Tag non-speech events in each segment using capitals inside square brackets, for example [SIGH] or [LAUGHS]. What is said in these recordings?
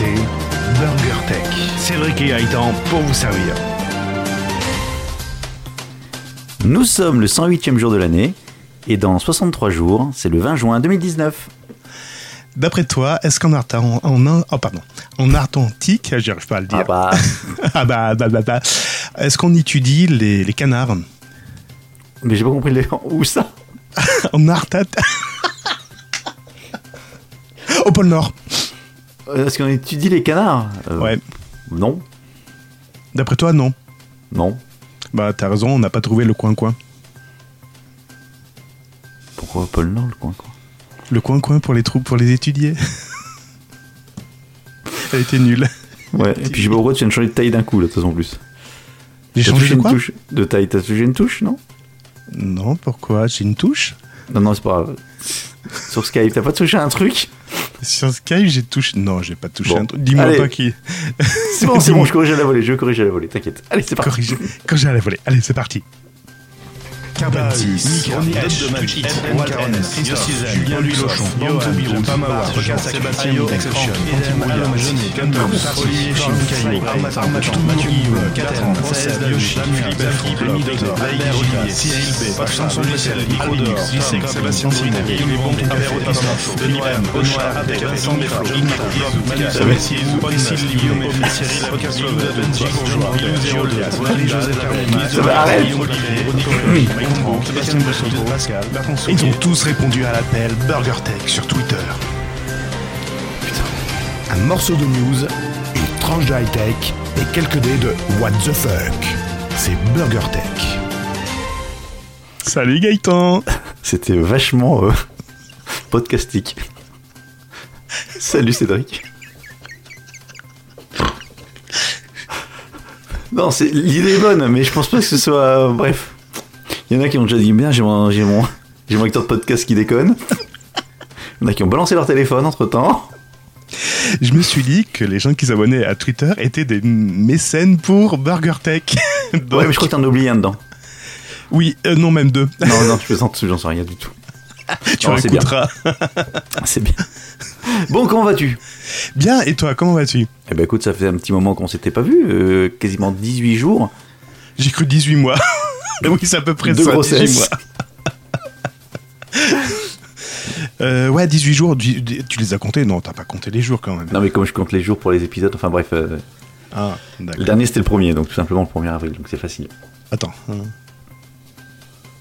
écoutez Burger Tech. Cédric et Gaëtan pour vous servir. Nous sommes le 108e jour de l'année et dans 63 jours, c'est le 20 juin 2019. D'après toi, est-ce qu'en Art- en, en- oh, pardon, en Atlantique, j'arrive pas à le dire. Ah bah, [LAUGHS] Ah bah, bah, bah, bah. Est-ce qu'on étudie les, les canards? Mais j'ai pas compris les... [LAUGHS] où ça? [LAUGHS] En Artat Au pôle Nord. Euh, Est-ce qu'on étudie les canards Euh, Ouais. Non, D'après toi, non. non. Bah, t'as raison, on n'a pas trouvé le coin-coin. Pourquoi Paul Nord le coin quoi Le coin-coin pour les troupes, pour les étudier. [LAUGHS] Elle était nulle. Ouais, et puis j'ai pas pourquoi tu viens de changer de taille d'un coup là, de toute façon en plus. J'ai changé de quoi touche de taille, t'as touché une touche, non? Non, pourquoi? J'ai une touche? Non, non, c'est pas grave. Sur Skype, t'as pas touché un truc Sur Skype, j'ai touché. Non, j'ai pas touché Bon. un truc. Dis-moi pas qui. C'est bon, c'est bon, [LAUGHS] je corrige à la volée, je corrige à la volée, t'inquiète. Allez, c'est parti. J'ai à la volée. Allez, c'est parti. Carbone 6, Edge, Magic, Walton, Christophe, Julien Lulochon, Johan, Pamawa, Sébastien Exception, Jeunet, Gundoms, Olivier Armatan, Mathieu Catherine, Française, Yoshi, Philippe Philippe, Midozor, Albert Olivier, Cyril B, Pascal Dor, Sébastien Sinet, Guillaume Bon, Albert Denis M, Benoît Ignac, Manu Guillaume, Cyril Benji Bourgeois. Guillaume Olivier, Olivier Combo, Sébastien Bossito, Pascal, Bertrand Ils ont tous répondu à l'appel Burger Tech sur Twitter. Un morceau de news, une tranche de high-tech et quelques dés de What the fuck. C'est Burger Tech. Salut Gaëtan [LAUGHS] C'était vachement euh, podcastique. Salut Cédric. Non, c'est l'idée est bonne, mais je pense pas que ce soit. euh, bref, il y en a qui ont déjà dit bien, j'ai mon, j'ai mon, j'ai mon acteur de podcast qui déconne. Il y en a qui ont balancé leur téléphone entre temps. Je me suis dit que les gens qui s'abonnaient à Twitter étaient des mécènes pour Burger Tech. [LAUGHS] Donc- Ouais, mais je crois que t'en as oublié un dedans. Oui, euh, non, même deux. Non, non, je plaisante, j'en sais rien du tout. [LAUGHS] tu c'est bien. réécouteras. [LAUGHS] C'est bien. Bon, comment vas-tu? Bien. et toi, comment vas-tu? Eh ben écoute, ça fait un petit moment qu'on s'était pas vu, euh, quasiment 18 jours. J'ai cru 18 mois. Oui, c'est à peu près De ça, 18 grossesse. Euh, ouais, 18 jours, tu les as comptés? Non, t'as pas compté les jours quand même. Non mais comme je compte les jours pour les épisodes, enfin bref, euh, Ah, le dernier c'était le premier, donc tout simplement le 1er avril, donc c'est facile. Attends. hein.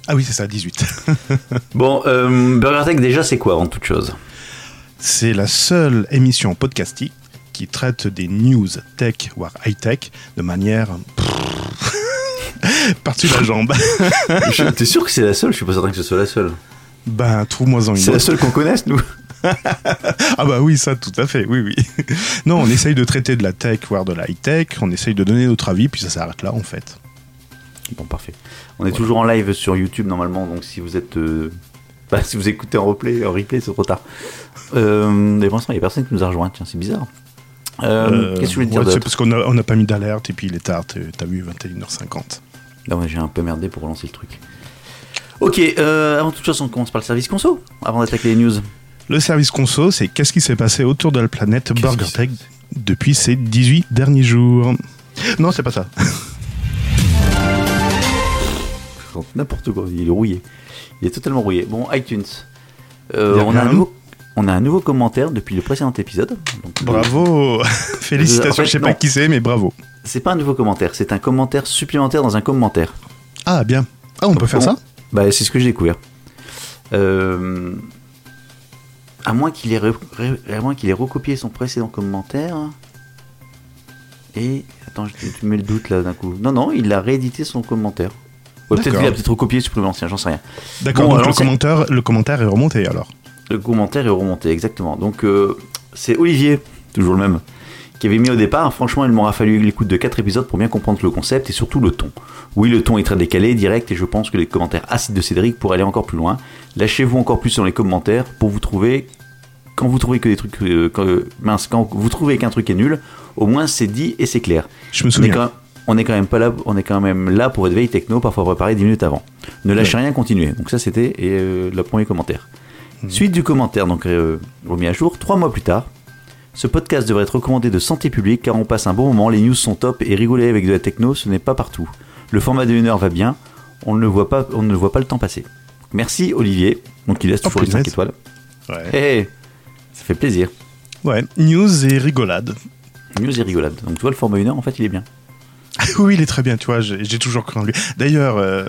Ah oui, c'est ça, 18. [LAUGHS] Bon, euh, Burger Tech déjà c'est quoi avant toute chose? C'est la seule émission podcastique qui traite des news tech, voire high-tech, de manière... [LAUGHS] par-dessus la jambe. T'es sûr que c'est la seule? Je suis pas certain que ce soit la seule. ben, trouve-moi-en une C'est la seule qu'on connaisse nous [LAUGHS] Ah bah oui, ça, tout à fait, oui, oui. [LAUGHS] non, on essaye de traiter de la tech, voire de la high-tech, on essaye de donner notre avis, puis ça s'arrête là, en fait. Bon parfait. On est toujours en live sur YouTube normalement, donc si vous êtes... euh, bah, si vous écoutez en replay, en replay c'est trop tard. Euh, mais pour l'instant il y a personne qui nous a rejoint, tiens c'est bizarre. Euh, Euh, Qu'est-ce que je voulais dire ouais, C'est parce qu'on a, on a pas mis d'alerte, et puis il est tard, t'as vu 21h50. Ouais, j'ai un peu merdé pour relancer le truc. Ok, euh, avant toute chose, on commence par le service conso, avant d'attaquer les news. Le service conso, c'est qu'est-ce qui s'est passé autour de la planète Qu'est-ce Burger qui Tech depuis ces 18 derniers jours? Non, c'est pas ça. [LAUGHS] N'importe quoi, il est rouillé. Il est totalement rouillé. Bon, iTunes. Euh, a on, a un nouveau, on a un nouveau commentaire depuis le précédent épisode. Donc, Bravo [LAUGHS] Félicitations, En fait, je sais non. pas qui c'est, mais bravo. C'est pas un nouveau commentaire, c'est un commentaire supplémentaire dans un commentaire. Ah, bien. Ah, on peut faire ça? Bah, c'est ce que j'ai découvert. Euh, à moins qu'il ait, re- re- à moins qu'il ait recopié son précédent commentaire. Et. Attends, je- tu me mets le doute là d'un coup. Non, non, il a réédité son commentaire. Ouais, peut-être qu'il a peut-être recopié, supprimé l'ancien, j'en sais rien. D'accord, Bon, donc alors, le commentaire, le commentaire est remonté alors. Le commentaire est remonté, exactement. Donc, euh, c'est Olivier, toujours le même, qui avait mis au départ. Franchement, il m'aura fallu l'écoute de 4 épisodes pour bien comprendre le concept et surtout le ton. Oui, le ton est très décalé, direct, et je pense que les commentaires acides de Cédric pourraient aller encore plus loin. Lâchez-vous encore plus dans les commentaires pour vous trouver. Quand vous trouvez que des trucs. euh, quand, euh, mince, quand vous trouvez qu'un truc est nul, au moins c'est dit et c'est clair. Je me On est, souviens. quand, on est quand même pas là, on est quand même là pour être veille techno, parfois préparé 10 minutes avant. Ne lâchez rien, continuez. Donc ça c'était euh, le premier commentaire. Mhm. Suite du commentaire, donc remis à jour, trois mois plus tard, Ce podcast devrait être recommandé de santé publique car on passe un bon moment, les news sont top et rigoler avec de la techno, ce n'est pas partout. Le format de 1 heure va bien, on ne, voit pas, on ne voit pas le temps passer. Merci Olivier, donc il laisse toujours Oh, les 5 punaise. étoiles. Ouais. Eh, ça fait plaisir. ouais. News et rigolade. News et rigolade. Donc tu vois, le format 1 heure, en fait, il est bien. [LAUGHS] oui, il est très bien, tu vois, j'ai j'ai toujours cru en lui. D'ailleurs, euh,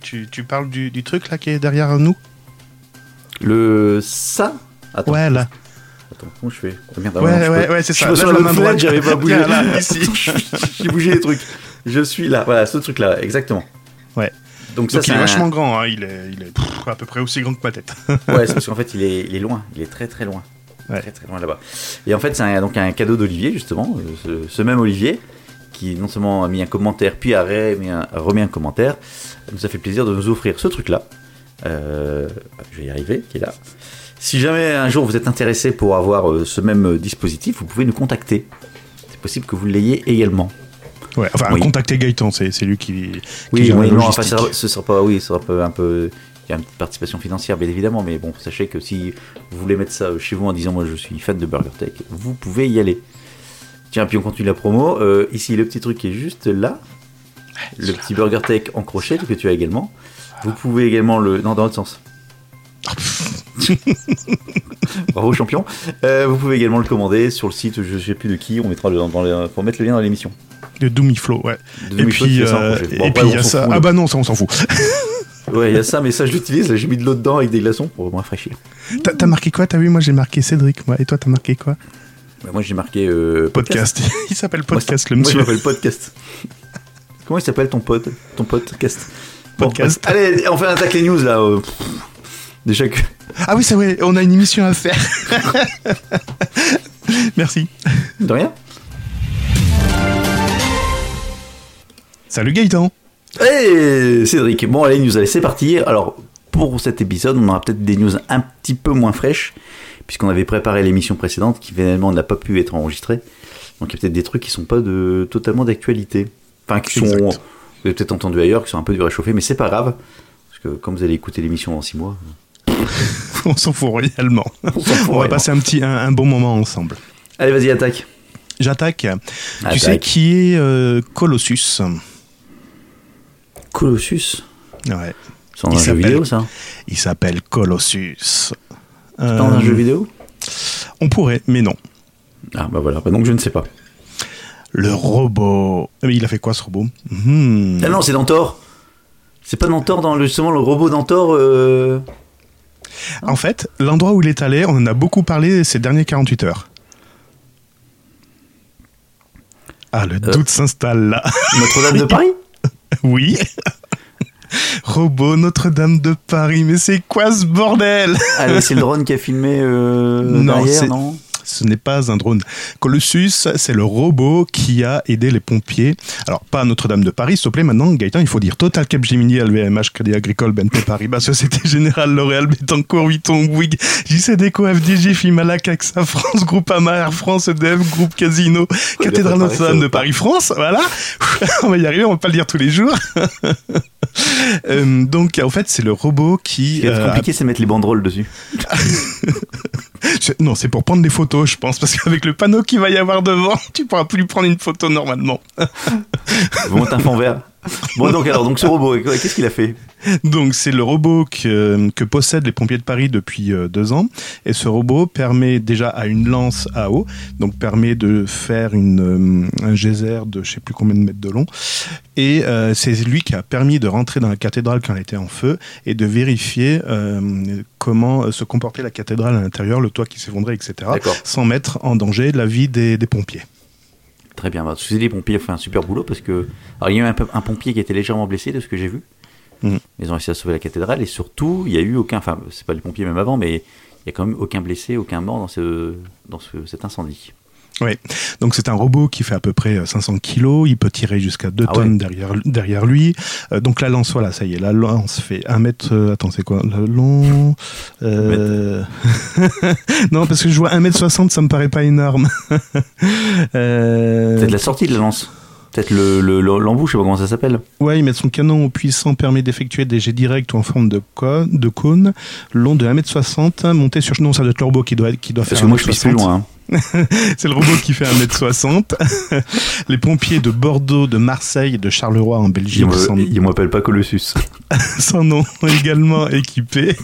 tu, tu parles du, du truc là qui est derrière nous? Le ça? Attends, Ouais, là. Attends, comment je fais Ah, merde, Ouais, non, je ouais, peux- ouais, c'est je ça. me Lève sur la droite. j'avais pas bougé. Là, [LAUGHS] ici. J'ai bougé les trucs. Je suis là, voilà, ce truc-là, exactement. Ouais. Donc ça, Donc il est un- vachement grand, hein, il est, il est pff, à peu près aussi grand que ma tête. [LAUGHS] Ouais, c'est parce qu'en fait, il est, il est loin. Il est très très loin. Ouais. Très très loin là-bas. Et en fait, c'est un, donc un cadeau d'Olivier, justement. euh, Ce, ce même Olivier, qui non seulement a mis un commentaire, puis a remis un, a remis un commentaire, nous a fait plaisir de nous offrir ce truc-là. Euh, je vais y arriver, qui est là. Si jamais un jour vous êtes intéressé pour avoir euh, ce même euh, dispositif, vous pouvez nous contacter. C'est possible que vous l'ayez également. Ouais, enfin, Oui. contactez Gaëtan, c'est lui qui, qui Oui, oui, non, enfin, sera, ce sera pas, oui, ce sera pas un peu. Il y a une petite participation financière, bien évidemment, mais bon, sachez que si vous voulez mettre ça chez vous en disant moi je suis fan de Burger Tech, vous pouvez y aller. Tiens, puis on continue la promo. Euh, ici, le petit truc qui est juste là, le petit Burger Tech en crochet que tu as également. Vous pouvez également le. Non, dans l'autre sens. [LAUGHS] Bravo champion. Euh, vous pouvez également le commander sur le site, je sais plus de qui, on mettra le, dans les, pour mettre le lien dans l'émission. De Doomiflow, ouais. De Et puis, euh, crochet. Bon, et après, puis il y a ça. fout, Ah bah non, ça on s'en fout. [LAUGHS] Ouais, il y a ça, mais ça je l'utilise, j'ai mis de l'eau dedans avec des glaçons pour moins fraîchir. T'as marqué quoi? T'as vu Moi j'ai marqué Cédric, moi. Et toi t'as marqué quoi? Bah, moi j'ai marqué euh, Podcast. [LAUGHS] il s'appelle Moi, Podcast, le Moi je monsieur. m'appelle podcast. Comment il s'appelle ton pote? Ton podcast? Bon, Podcast. bref. allez, on fait un attaque les news là. Déjà que. Ah oui, c'est vrai, on a une émission à faire. [LAUGHS] Merci. De rien Salut Gaëtan. Hey Cédric, bon allez news, allez c'est parti. Alors pour cet épisode, on aura peut-être des news un petit peu moins fraîches, puisqu'on avait préparé l'émission précédente qui finalement n'a pas pu être enregistrée. Donc il y a peut-être des trucs qui sont pas de totalement d'actualité. Enfin qui sont, Exact. vous avez peut-être entendu ailleurs, qui sont un peu du réchauffé, mais c'est pas grave. Parce que comme vous allez écouter l'émission dans 6 mois, [LAUGHS] On s'en fout réellement. on fout On va passer un petit un, un bon moment ensemble. Allez vas-y attaque. J'attaque. Tu sais qui est euh, Colossus? Colossus? Ouais. C'est un jeu vidéo ça Il s'appelle Colossus. C'est dans un Euh, jeu vidéo? On pourrait, mais non. Ah bah voilà, Bah, donc je ne sais pas. Le robot. Mais il a fait quoi ce robot? Hmm. Ah non, c'est dans Thor. C'est pas dans Thor, dans le, justement le robot dans Thor. euh, En fait, l'endroit où il est allé, on en a beaucoup parlé ces dernières 48 heures. Ah, le Euh. doute s'installe là. Notre-Dame de [LAUGHS] Paris? Oui. [LAUGHS] Robot Notre-Dame de Paris, mais c'est quoi ce bordel? Allez, c'est le drone qui a filmé euh, Non, derrière, non? Ce n'est pas un drone. Colossus, c'est le robot qui a aidé les pompiers. Alors, pas Notre-Dame de Paris, s'il te plaît, maintenant, Gaëtan, il faut dire Total Capgemini, LVMH, Crédit Agricole, BNP Paribas, [LAUGHS] Société Générale, L'Oréal, Betancourt, Vuitton, Bouygues, JC Déco, FDJ, Fimalac, AXA, France, Groupama, Air France, EDF, Groupe Casino, Cathédrale Notre-Dame de Paris, France, voilà. [LAUGHS] on va y arriver, on va pas le dire tous les jours. [LAUGHS] [LAUGHS] Euh, donc, en fait, c'est le robot qui... Ce euh, a compliqué, c'est mettre les banderoles dessus. [LAUGHS] je- Non, c'est pour prendre des photos, je pense, parce qu'avec le panneau qu'il va y avoir devant, [LAUGHS] tu pourras plus prendre une photo normalement. Vous montez un fond vert. [LAUGHS] Bon, donc alors, donc ce robot, qu'est-ce qu'il a fait? Donc, c'est le robot que, que possèdent les pompiers de Paris depuis euh, deux ans. Et ce robot permet déjà à une lance à eau, donc permet de faire une, euh, un geyser de je sais plus combien de mètres de long. Et euh, c'est lui qui a permis de rentrer dans la cathédrale quand elle était en feu et de vérifier euh, comment se comportait la cathédrale à l'intérieur, le toit qui s'effondrait, etc. Sans mettre en danger la vie des, des pompiers. Très bien. Bah, ceci les pompiers ont fait un super boulot parce que. Alors, il y a eu un, pompier qui était légèrement blessé de ce que j'ai vu. Mhm. Ils ont réussi à sauver la cathédrale et surtout, il y a eu aucun. Enfin, c'est pas les pompiers même avant, mais il y a quand même aucun blessé, aucun mort dans, ce, dans ce, cet incendie. Oui, donc c'est un robot qui fait à peu près euh, 500 kilos, il peut tirer jusqu'à 2 Ah tonnes ouais. derrière, derrière lui. Euh, donc la lance, voilà, ça y est, la lance fait 1 mètre... euh, attends, c'est quoi? Le long... euh, [LAUGHS] non, parce que je vois 1 mètre 60, ça me paraît pas énorme. [LAUGHS] Euh, C'est de la sortie de la lance. Peut-être le, le, le- l'embout, je sais pas comment ça s'appelle. Ouais, mettent son canon puissant permet d'effectuer des jets directs ou en forme de, co- de cône, long de 1m60, monté sur... Non, ça doit être le robot qui doit, qui doit Parce faire que moi, je suis 1m60. plus loin. hein. [LAUGHS] C'est le robot qui fait 1m60. [LAUGHS] Les pompiers de Bordeaux, de Marseille et de Charleroi en Il Belgique me- sont il m'appelle pas Colossus. [LAUGHS] son nom également équipés.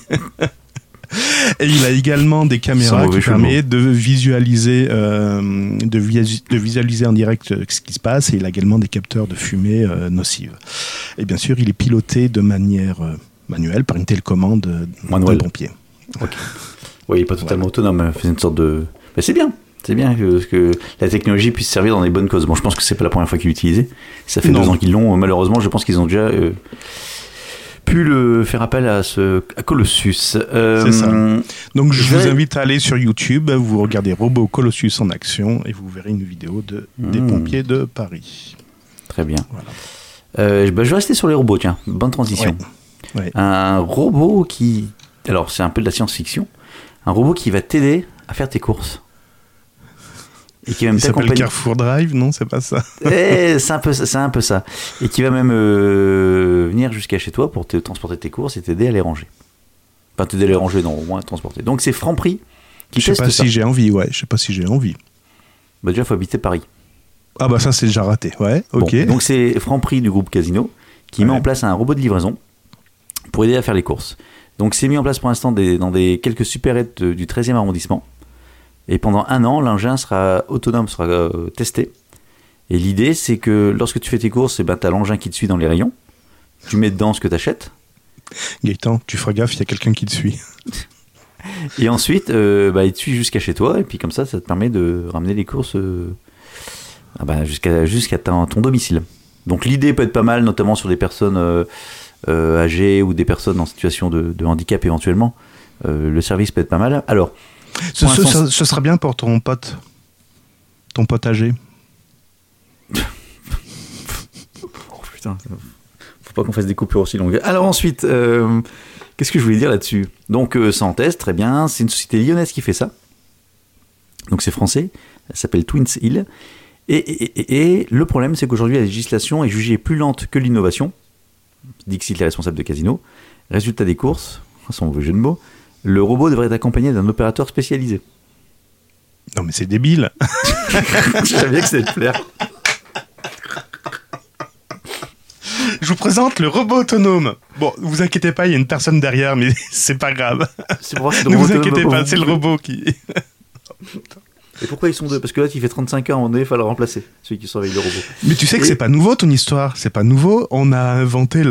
Et il a également des caméras qui permettent de visualiser, euh, de, visu- de visualiser en direct euh, ce qui se passe. Et il a également des capteurs de fumée euh, nocive. Et bien sûr, il est piloté de manière euh, manuelle par une télécommande d'un pompier. Oui, il est pas totalement autonome. C'est une sorte de. Mais c'est bien. C'est bien que, que la technologie puisse servir dans des bonnes causes. Bon, je pense que c'est pas la première fois qu'ils l'utilisent. Ça fait Non. deux ans qu'ils l'ont. Malheureusement, je pense qu'ils ont déjà euh, pu le faire appel à ce à Colossus. Euh, C'est ça. Donc je Je vous vais- invite à aller sur YouTube, vous regardez Robot Colossus en action et vous verrez une vidéo de, des pompiers de Paris. Très bien. Voilà. Euh, bah, je vais rester sur les robots. Tiens, bonne transition. Ouais. Ouais. Un robot qui. Alors, c'est un peu de la science-fiction. Un robot qui va t'aider à faire tes courses. Et qui va même s'appelle. Carrefour Drive, non C'est pas ça. Eh, c'est un peu, c'est un peu ça. Et qui va même euh, venir jusqu'à chez toi pour te transporter tes courses et t'aider à les ranger. Enfin, t'aider à les ranger, non, au moins transporter. Donc c'est Franprix qui Je sais pas ça. si j'ai envie, ouais. Je sais pas si j'ai envie. Bah déjà, faut habiter Paris. Ah bah ça c'est déjà raté, ouais. Bon, Ok. donc c'est Franprix du groupe Casino qui met en place un robot de livraison pour aider à faire les courses. Donc c'est mis en place pour l'instant dans des quelques supérettes de- du 13e arrondissement. Et pendant un an, l'engin sera autonome, sera euh, testé. Et l'idée, c'est que lorsque tu fais tes courses, eh ben, tu as l'engin qui te suit dans les rayons. Tu mets dedans ce que tu achètes. Gaëtan, tu feras gaffe, il y a quelqu'un qui te suit. [LAUGHS] Et ensuite, euh, bah, il te suit jusqu'à chez toi. Et puis comme ça, ça te permet de ramener les courses euh, ah bah, jusqu'à ton, ton domicile. Donc l'idée peut être pas mal, notamment sur des personnes âgées ou des personnes en situation de, de handicap éventuellement. Le service peut être pas mal. Alors, Ce, Pour ce- l'instant, ce- ce sera bien pour ton pote. Ton pote âgé. [LAUGHS] Oh putain, faut pas qu'on fasse des coupures aussi longues. Alors ensuite, euh, qu'est-ce que je voulais dire là-dessus? Donc euh, teste, très bien. C'est une société lyonnaise qui fait ça. Donc c'est français. Elle s'appelle Twins Hill. Et, et- et- et le problème, c'est qu'aujourd'hui, la législation est jugée plus lente que l'innovation. Dixit, les responsables de casino. Résultat des courses, mauvais jeu de mots, le robot devrait être accompagné d'un opérateur spécialisé. Non mais c'est débile. [LAUGHS] je savais bien que ça allait te plaire. Je vous présente le robot autonome. Bon, vous inquiétez pas, il y a une personne derrière, mais [LAUGHS] c'est pas grave. Ne vous inquiétez pas, c'est le robot qui. Et pourquoi ils sont deux Parce que là, tu fait 35 ans, on est, il faut le remplacer, celui qui surveille le robot. Mais tu sais que c'est pas nouveau ton histoire, c'est pas nouveau. On a inventé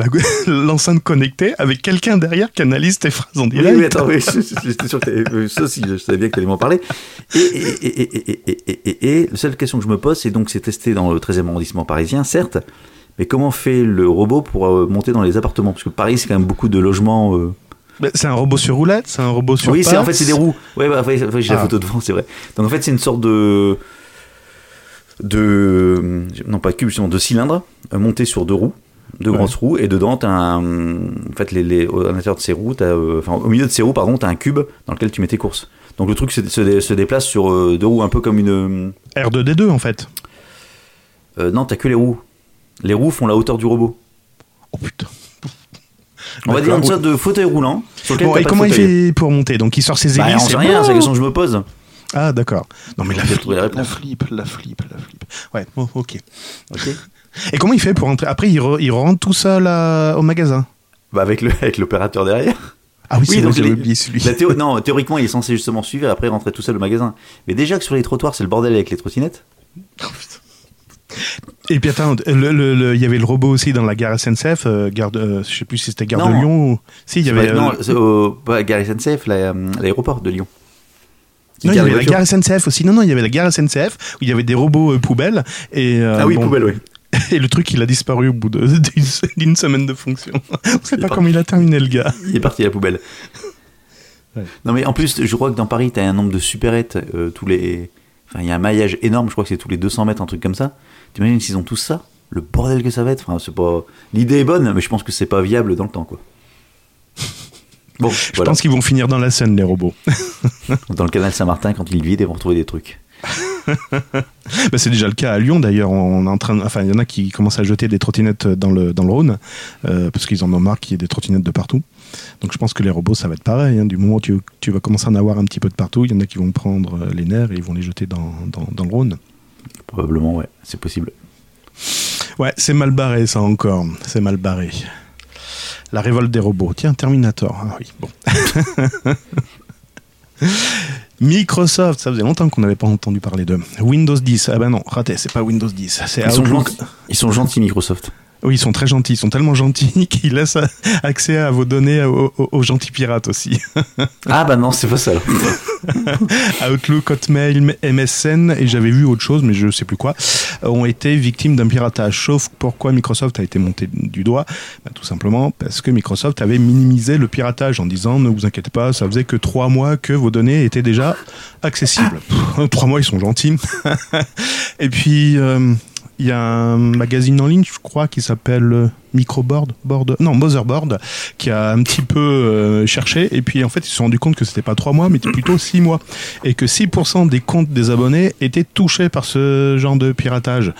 l'enceinte connectée avec quelqu'un derrière qui analyse tes phrases en direct. Oui, mais attends, j'étais sûr que ça aussi, je savais bien que tu allais m'en parler. Et, et, et, la seule question que je me pose, c'est donc c'est testé dans le 13e arrondissement parisien, certes, mais comment fait le robot pour monter dans les appartements Parce que Paris, c'est quand même beaucoup de logements. C'est un robot sur roulette, c'est un robot sur Oui, c'est en fait, c'est des roues. Ouais, bah, j'ai la Ah. photo devant, c'est vrai. Donc en fait, c'est une sorte de. de. non, pas de cube, justement, de cylindre euh, monté sur deux roues. Deux Ouais. grosses roues, et dedans, t'as un. En fait, les, à l'intérieur de ces roues, t'as, euh, enfin, au milieu de ces roues, pardon, t'as un cube dans lequel tu mets tes courses. Donc le truc se, se, dé- se déplace sur euh, deux roues, un peu comme une. R2D2 en fait. euh, non, t'as que les roues. Les roues font la hauteur du robot. Oh putain. On va dire une sorte de fauteuil roulant. Bon, et comment il fait pour monter Donc il sort ses Bah, hélices. on sait rien, c'est la question que je me pose. Ah d'accord. Non mais la J'ai flip, trouvé la flip, la flip, la flip. Ouais, bon, ok. Ok. Et comment il fait pour entrer Après, il, re- il rentre tout seul à- au magasin. Bah, avec le- avec l'opérateur derrière. Ah oui, Oui, c'est donc les- oublié celui. La théo- non, théoriquement, il est censé justement suivre et après rentrer tout seul au magasin. Mais déjà que sur les trottoirs, c'est le bordel avec les trottinettes. Et puis attends, il y avait le robot aussi dans la gare SNCF. Euh, gare de- euh, je sais plus si c'était gare de. Lyon. Ou... Si, il y avait. Euh, non, au pas gare SNCF, euh, l'aéroport de Lyon. Tu Non, il y avait la gare SNCF aussi. Non, non, il y avait la gare SNCF où il y avait des robots euh, poubelles. Et, euh, Ah oui, bon, poubelle, oui. [LAUGHS] Et le truc, il a disparu au bout [LAUGHS] d'une semaine de fonction. [LAUGHS] On sait Il est pas parti. comment il a terminé, le gars. Il est parti à la poubelle. Ouais. Non, mais en plus, je crois que dans Paris, t'as un nombre de supérettes euh, tous les. Enfin, il y a un maillage énorme, je crois que c'est tous les 200 mètres, un truc comme ça. T'imagines s'ils ont tous ça? Le bordel que ça va être? Enfin, c'est pas. L'idée est bonne, mais je pense que c'est pas viable dans le temps, quoi. [LAUGHS] Bon, Je voilà. pense qu'ils vont finir dans la Seine, les robots. [LAUGHS] Dans le canal Saint-Martin, quand ils vident, ils vont retrouver des trucs. [LAUGHS] Bah, c'est déjà le cas à Lyon d'ailleurs. On est en train, enfin, il y en a qui commencent à jeter des trottinettes dans le dans le Rhône euh, parce qu'ils en ont marre qu'il y ait des trottinettes de partout. Donc je pense que les robots ça va être pareil. hein. Du moment où tu, tu vas commencer à en avoir un petit peu de partout, il y en a qui vont prendre euh, les nerfs et ils vont les jeter dans, dans, dans le Rhône. Probablement, ouais, c'est possible. Ouais, c'est mal barré ça encore. C'est mal barré. La révolte des robots. Tiens, Terminator. Ah oui, bon. [LAUGHS] Microsoft, ça faisait longtemps qu'on n'avait pas entendu parler de Windows 10. Ah ben non, raté, c'est pas Windows 10. C'est Ils sont, ils sont gentils, Microsoft. Oui, ils sont très gentils. Ils sont tellement gentils [LAUGHS] qu'ils laissent accès à vos données aux, aux- aux gentils pirates aussi. Ah bah non, c'est pas ça. [LAUGHS] Outlook, Hotmail, MSN et j'avais vu autre chose, mais je sais plus quoi, ont été victimes d'un piratage. Sauf pourquoi Microsoft a été monté du doigt? Ben, Tout simplement parce que Microsoft avait minimisé le piratage en disant ne vous inquiétez pas, ça faisait que trois mois que vos données étaient déjà accessibles. Pff, Trois mois, ils sont gentils. [LAUGHS] et puis. euh, il y a un magazine en ligne, je crois, qui s'appelle euh, Microboard, board, non Motherboard, qui a un petit peu euh, cherché. Et puis en fait ils se sont rendus compte que c'était pas trois mois, mais plutôt six mois, et que 6% des comptes des abonnés étaient touchés par ce genre de piratage.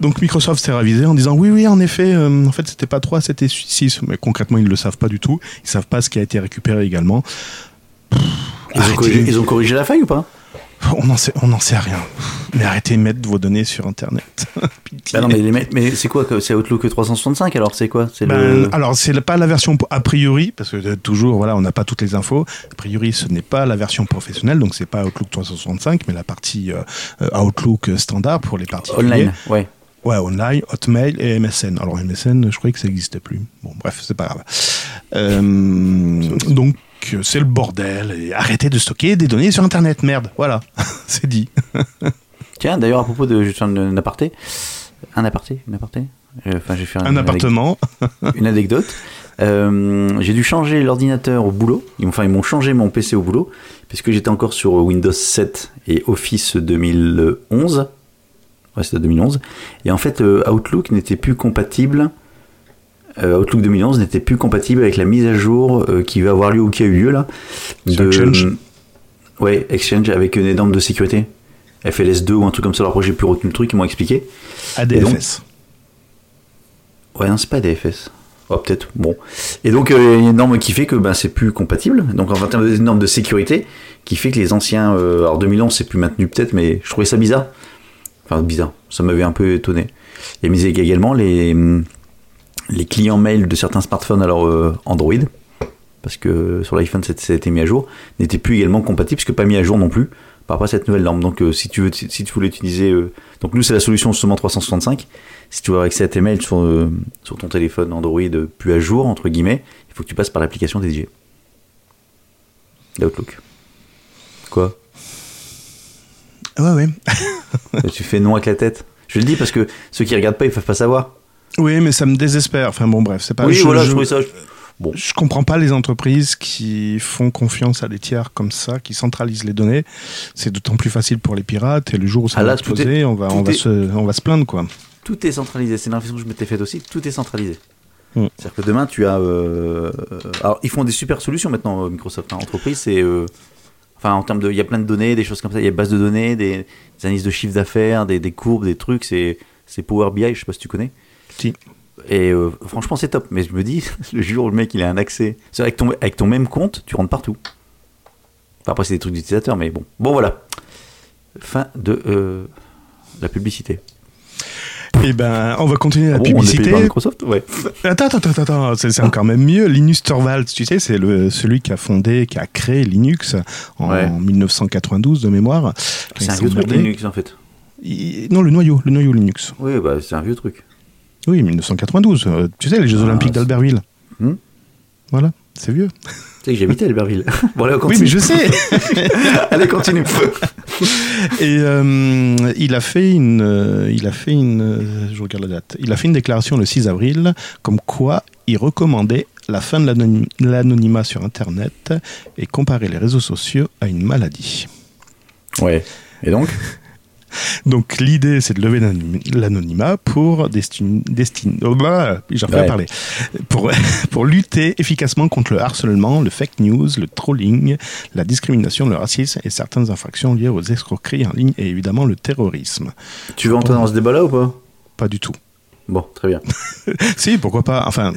Donc Microsoft s'est ravisé en disant oui oui en effet euh, en fait c'était pas 3 c'était 6 mais concrètement ils le savent pas du tout. Ils savent pas ce qui a été récupéré également. Ils ont, Arrêtez. corrigé, ils ont corrigé la faille ou pas? On n'en sait on sait rien mais arrêtez de mettre vos données sur internet. [LAUGHS] Bah non, mais, les mais c'est quoi C'est Outlook 365 alors C'est quoi? Ben, le. Alors, c'est pas la version a priori, parce que euh, toujours, voilà, on n'a pas toutes les infos. A priori, ce n'est pas la version professionnelle, donc c'est pas Outlook 365, mais la partie euh, euh, Outlook standard pour les particuliers. Online, ouais. Ouais, online, Hotmail et MSN. Alors MSN, je croyais que ça n'existait plus. Bon, bref, c'est pas grave. Euh, donc, euh, c'est le bordel. Et arrêtez de stocker des données sur Internet, merde. Voilà, [LAUGHS] c'est dit. [LAUGHS] Tiens, d'ailleurs, à propos de. Juste un, un aparté. Un aparté Une aparté Euh, Enfin, j'ai fait Un appartement. [LAUGHS] une anecdote. Euh, j'ai dû changer l'ordinateur au boulot. Enfin, ils m'ont changé mon PC au boulot puisque j'étais encore sur Windows 7 et Office 2011. Ouais, c'était 2011. Et en fait, Outlook n'était plus compatible. Euh, Outlook 2011 n'était plus compatible avec la mise à jour euh, qui va avoir lieu ou qui a eu lieu là. Sur Exchange Ouais, Exchange avec une norme de sécurité. FLS2 ou un truc comme ça. Alors après, j'ai plus retenu le truc, ils m'ont expliqué. ADFS. Ouais, non, c'est pas DFS. Oh, peut-être. Bon. Et donc, euh, il y a une norme qui fait que ben, c'est plus compatible. Donc, en termes de normes de sécurité, qui fait que les anciens. euh, alors, 2011, c'est plus maintenu peut-être, mais je trouvais ça bizarre. Enfin, bizarre. Ça m'avait un peu étonné. Il y a mis également les, hum, les clients mail de certains smartphones, alors euh, Android, parce que sur l'iPhone, ça a été mis à jour, n'étaient plus également compatibles, puisque pas mis à jour non plus par rapport à cette nouvelle norme. Donc, euh, si, tu veux, si, si tu voulais utiliser. euh, donc, nous, c'est la solution justement 365 si tu veux avoir accès à tes mails sur, euh, sur ton téléphone Android plus à jour, entre guillemets, il faut que tu passes par l'application dédiée. D'Outlook. Quoi? Ouais, ouais. [LAUGHS] Tu fais non avec la tête Je le dis parce que ceux qui regardent pas, ils peuvent pas savoir. Oui, mais ça me désespère. Enfin bon, bref, c'est pas. oui, je, voilà, je, je- ça. Bon. je comprends pas les entreprises qui font confiance à des tiers comme ça, qui centralisent les données. C'est d'autant plus facile pour les pirates. Et le jour où ça Ah va là, exploser, est- on va, tout on va est- se, on va se plaindre quoi. Tout est centralisé. C'est l'impression que je m'étais faite aussi. Tout est centralisé. Mm. C'est-à-dire que demain, tu as. euh, alors, ils font des super solutions maintenant, euh, Microsoft. hein. Entreprise, c'est. euh, Enfin, en termes de. Il y a plein de données, des choses comme ça. Il y a base de données, des, des analyses de chiffre d'affaires, des, des courbes, des trucs. C'est c'est Power BI, je sais pas si tu connais. Si. Et euh, franchement, c'est top. Mais je me dis, [LAUGHS] le jour où le mec il a un accès. C'est avec ton, avec ton même compte, tu rentres partout. Enfin, après, c'est des trucs d'utilisateur, mais bon. Bon, voilà. Fin de euh, la publicité. Et ben, on va continuer la Ah bon, on est payé publicité. par Microsoft Ouais. [LAUGHS] Attends, attends, attends, attends, c'est encore même mieux. Linus Torvalds, tu sais, c'est le, celui qui a fondé, qui a créé Linux en Ouais. 1992 de mémoire. C'est un vieux truc. Linux en fait. Il- Non, le noyau, le noyau Linux. Oui, bah, c'est un vieux truc. Oui, 1992. euh, tu sais, les Jeux Ah, Olympiques d'Albertville. Hmm Voilà, c'est vieux. Tu sais que j'habitais à Albertville. [LAUGHS] bon, allez, on Oui, continue. mais je sais. [LAUGHS] allez, continue. [LAUGHS] Et euh, il a fait une, euh, il a fait une, euh, je regarde la date. Il a fait une déclaration le 6 avril, comme quoi il recommandait la fin de l'anony- l'anonymat sur Internet et comparer les réseaux sociaux à une maladie. ouais. Et donc? Donc l'idée, c'est de lever l'anonymat pour destin, destin, oh bah, ouais. parler, pour [LAUGHS] pour lutter efficacement contre le harcèlement, le fake news, le trolling, la discrimination, le racisme et certaines infractions liées aux escroqueries en ligne et évidemment le terrorisme. Tu veux entrer dans ce débat-là ou pas? Pas du tout. Bon, très bien. [LAUGHS] si, pourquoi pas. Enfin,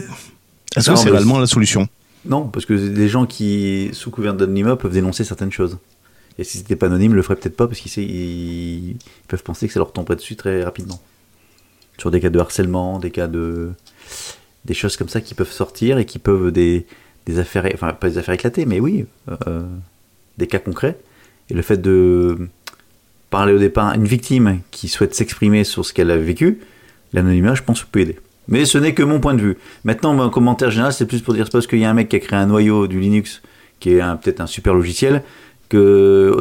est-ce que c'est réellement la solution? Non, parce que des gens qui, sous couvert d'anonymat, peuvent dénoncer certaines choses. Et si c'était pas anonyme, ils le feraient peut-être pas parce qu'ils peuvent penser que ça leur tomberait dessus très rapidement. Sur des cas de harcèlement, des cas de. des choses comme ça qui peuvent sortir et qui peuvent des, affaires. enfin, pas des affaires éclatées, mais oui, euh, des cas concrets. Et le fait de parler au départ à une victime qui souhaite s'exprimer sur ce qu'elle a vécu, l'anonymat, je pense, peut aider. Mais ce n'est que mon point de vue. Maintenant, mon commentaire général, c'est plus pour dire parce qu'il y a un mec qui a créé un noyau du Linux qui est peut-être un super logiciel que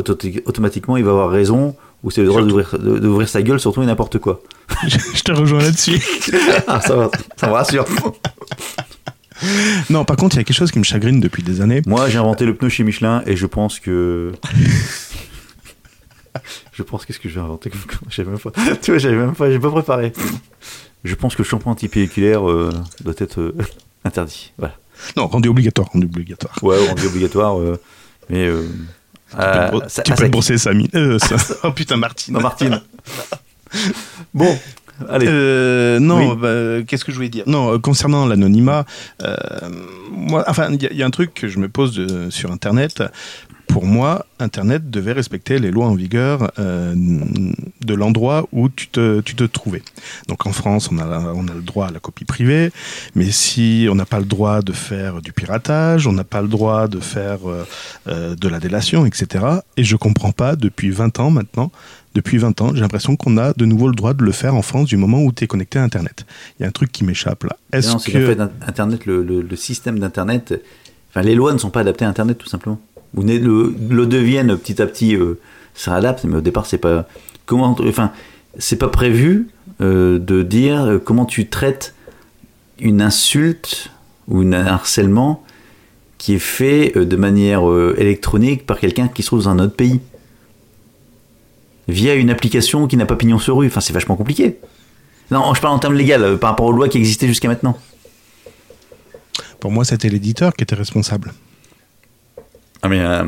automatiquement il va avoir raison ou c'est le droit d'ouvrir sa gueule surtout et n'importe quoi. je te rejoins là-dessus. [LAUGHS] ah, ça, va, ça me rassure. non, par contre, il y a quelque chose qui me chagrine depuis des années. Moi, j'ai inventé le pneu chez Michelin et je pense que. [LAUGHS] je pense qu'est-ce que je vais inventer J'avais même pas. [LAUGHS] Tu vois, j'avais même pas. J'ai pas préparé. Je pense que le shampoing antipiéculaire euh, doit être euh, interdit. Voilà. Non, rendu obligatoire, rendu obligatoire. Ouais, rendu obligatoire. Euh, mais euh, tu peux, te brosser Samy. Euh, oh putain, Martine. Non, Martine. [LAUGHS] bon, allez. Euh, non, bah, qu'est-ce que je voulais dire? Non, concernant l'anonymat, moi, enfin, il y, a un truc que je me pose sur Internet pour moi, Internet devait respecter les lois en vigueur euh, de l'endroit où tu te, tu te trouvais. Donc en France, on a, on a le droit à la copie privée, mais si on n'a pas le droit de faire du piratage, on n'a pas le droit de faire euh, euh, de la délation, etc. Et je comprends pas, depuis 20 ans maintenant, depuis 20 ans, j'ai l'impression qu'on a de nouveau le droit de le faire en France du moment où tu es connecté à Internet. Il y a un truc qui m'échappe là. Est-ce que... En fait, Internet, le, le, le système d'Internet, enfin les lois ne sont pas adaptées à Internet tout simplement ou le, le deviennent petit à petit, euh, ça adapte, mais au départ, c'est pas. Comment, enfin, c'est pas prévu euh, de dire euh, comment tu traites une insulte ou un harcèlement qui est fait de manière électronique par quelqu'un qui se trouve dans un autre pays. Via une application qui n'a pas pignon sur rue. Enfin, c'est vachement compliqué. Non, je parle en termes légaux, par rapport aux lois qui existaient jusqu'à maintenant. Pour moi, c'était l'éditeur qui était responsable. Ah, mais euh,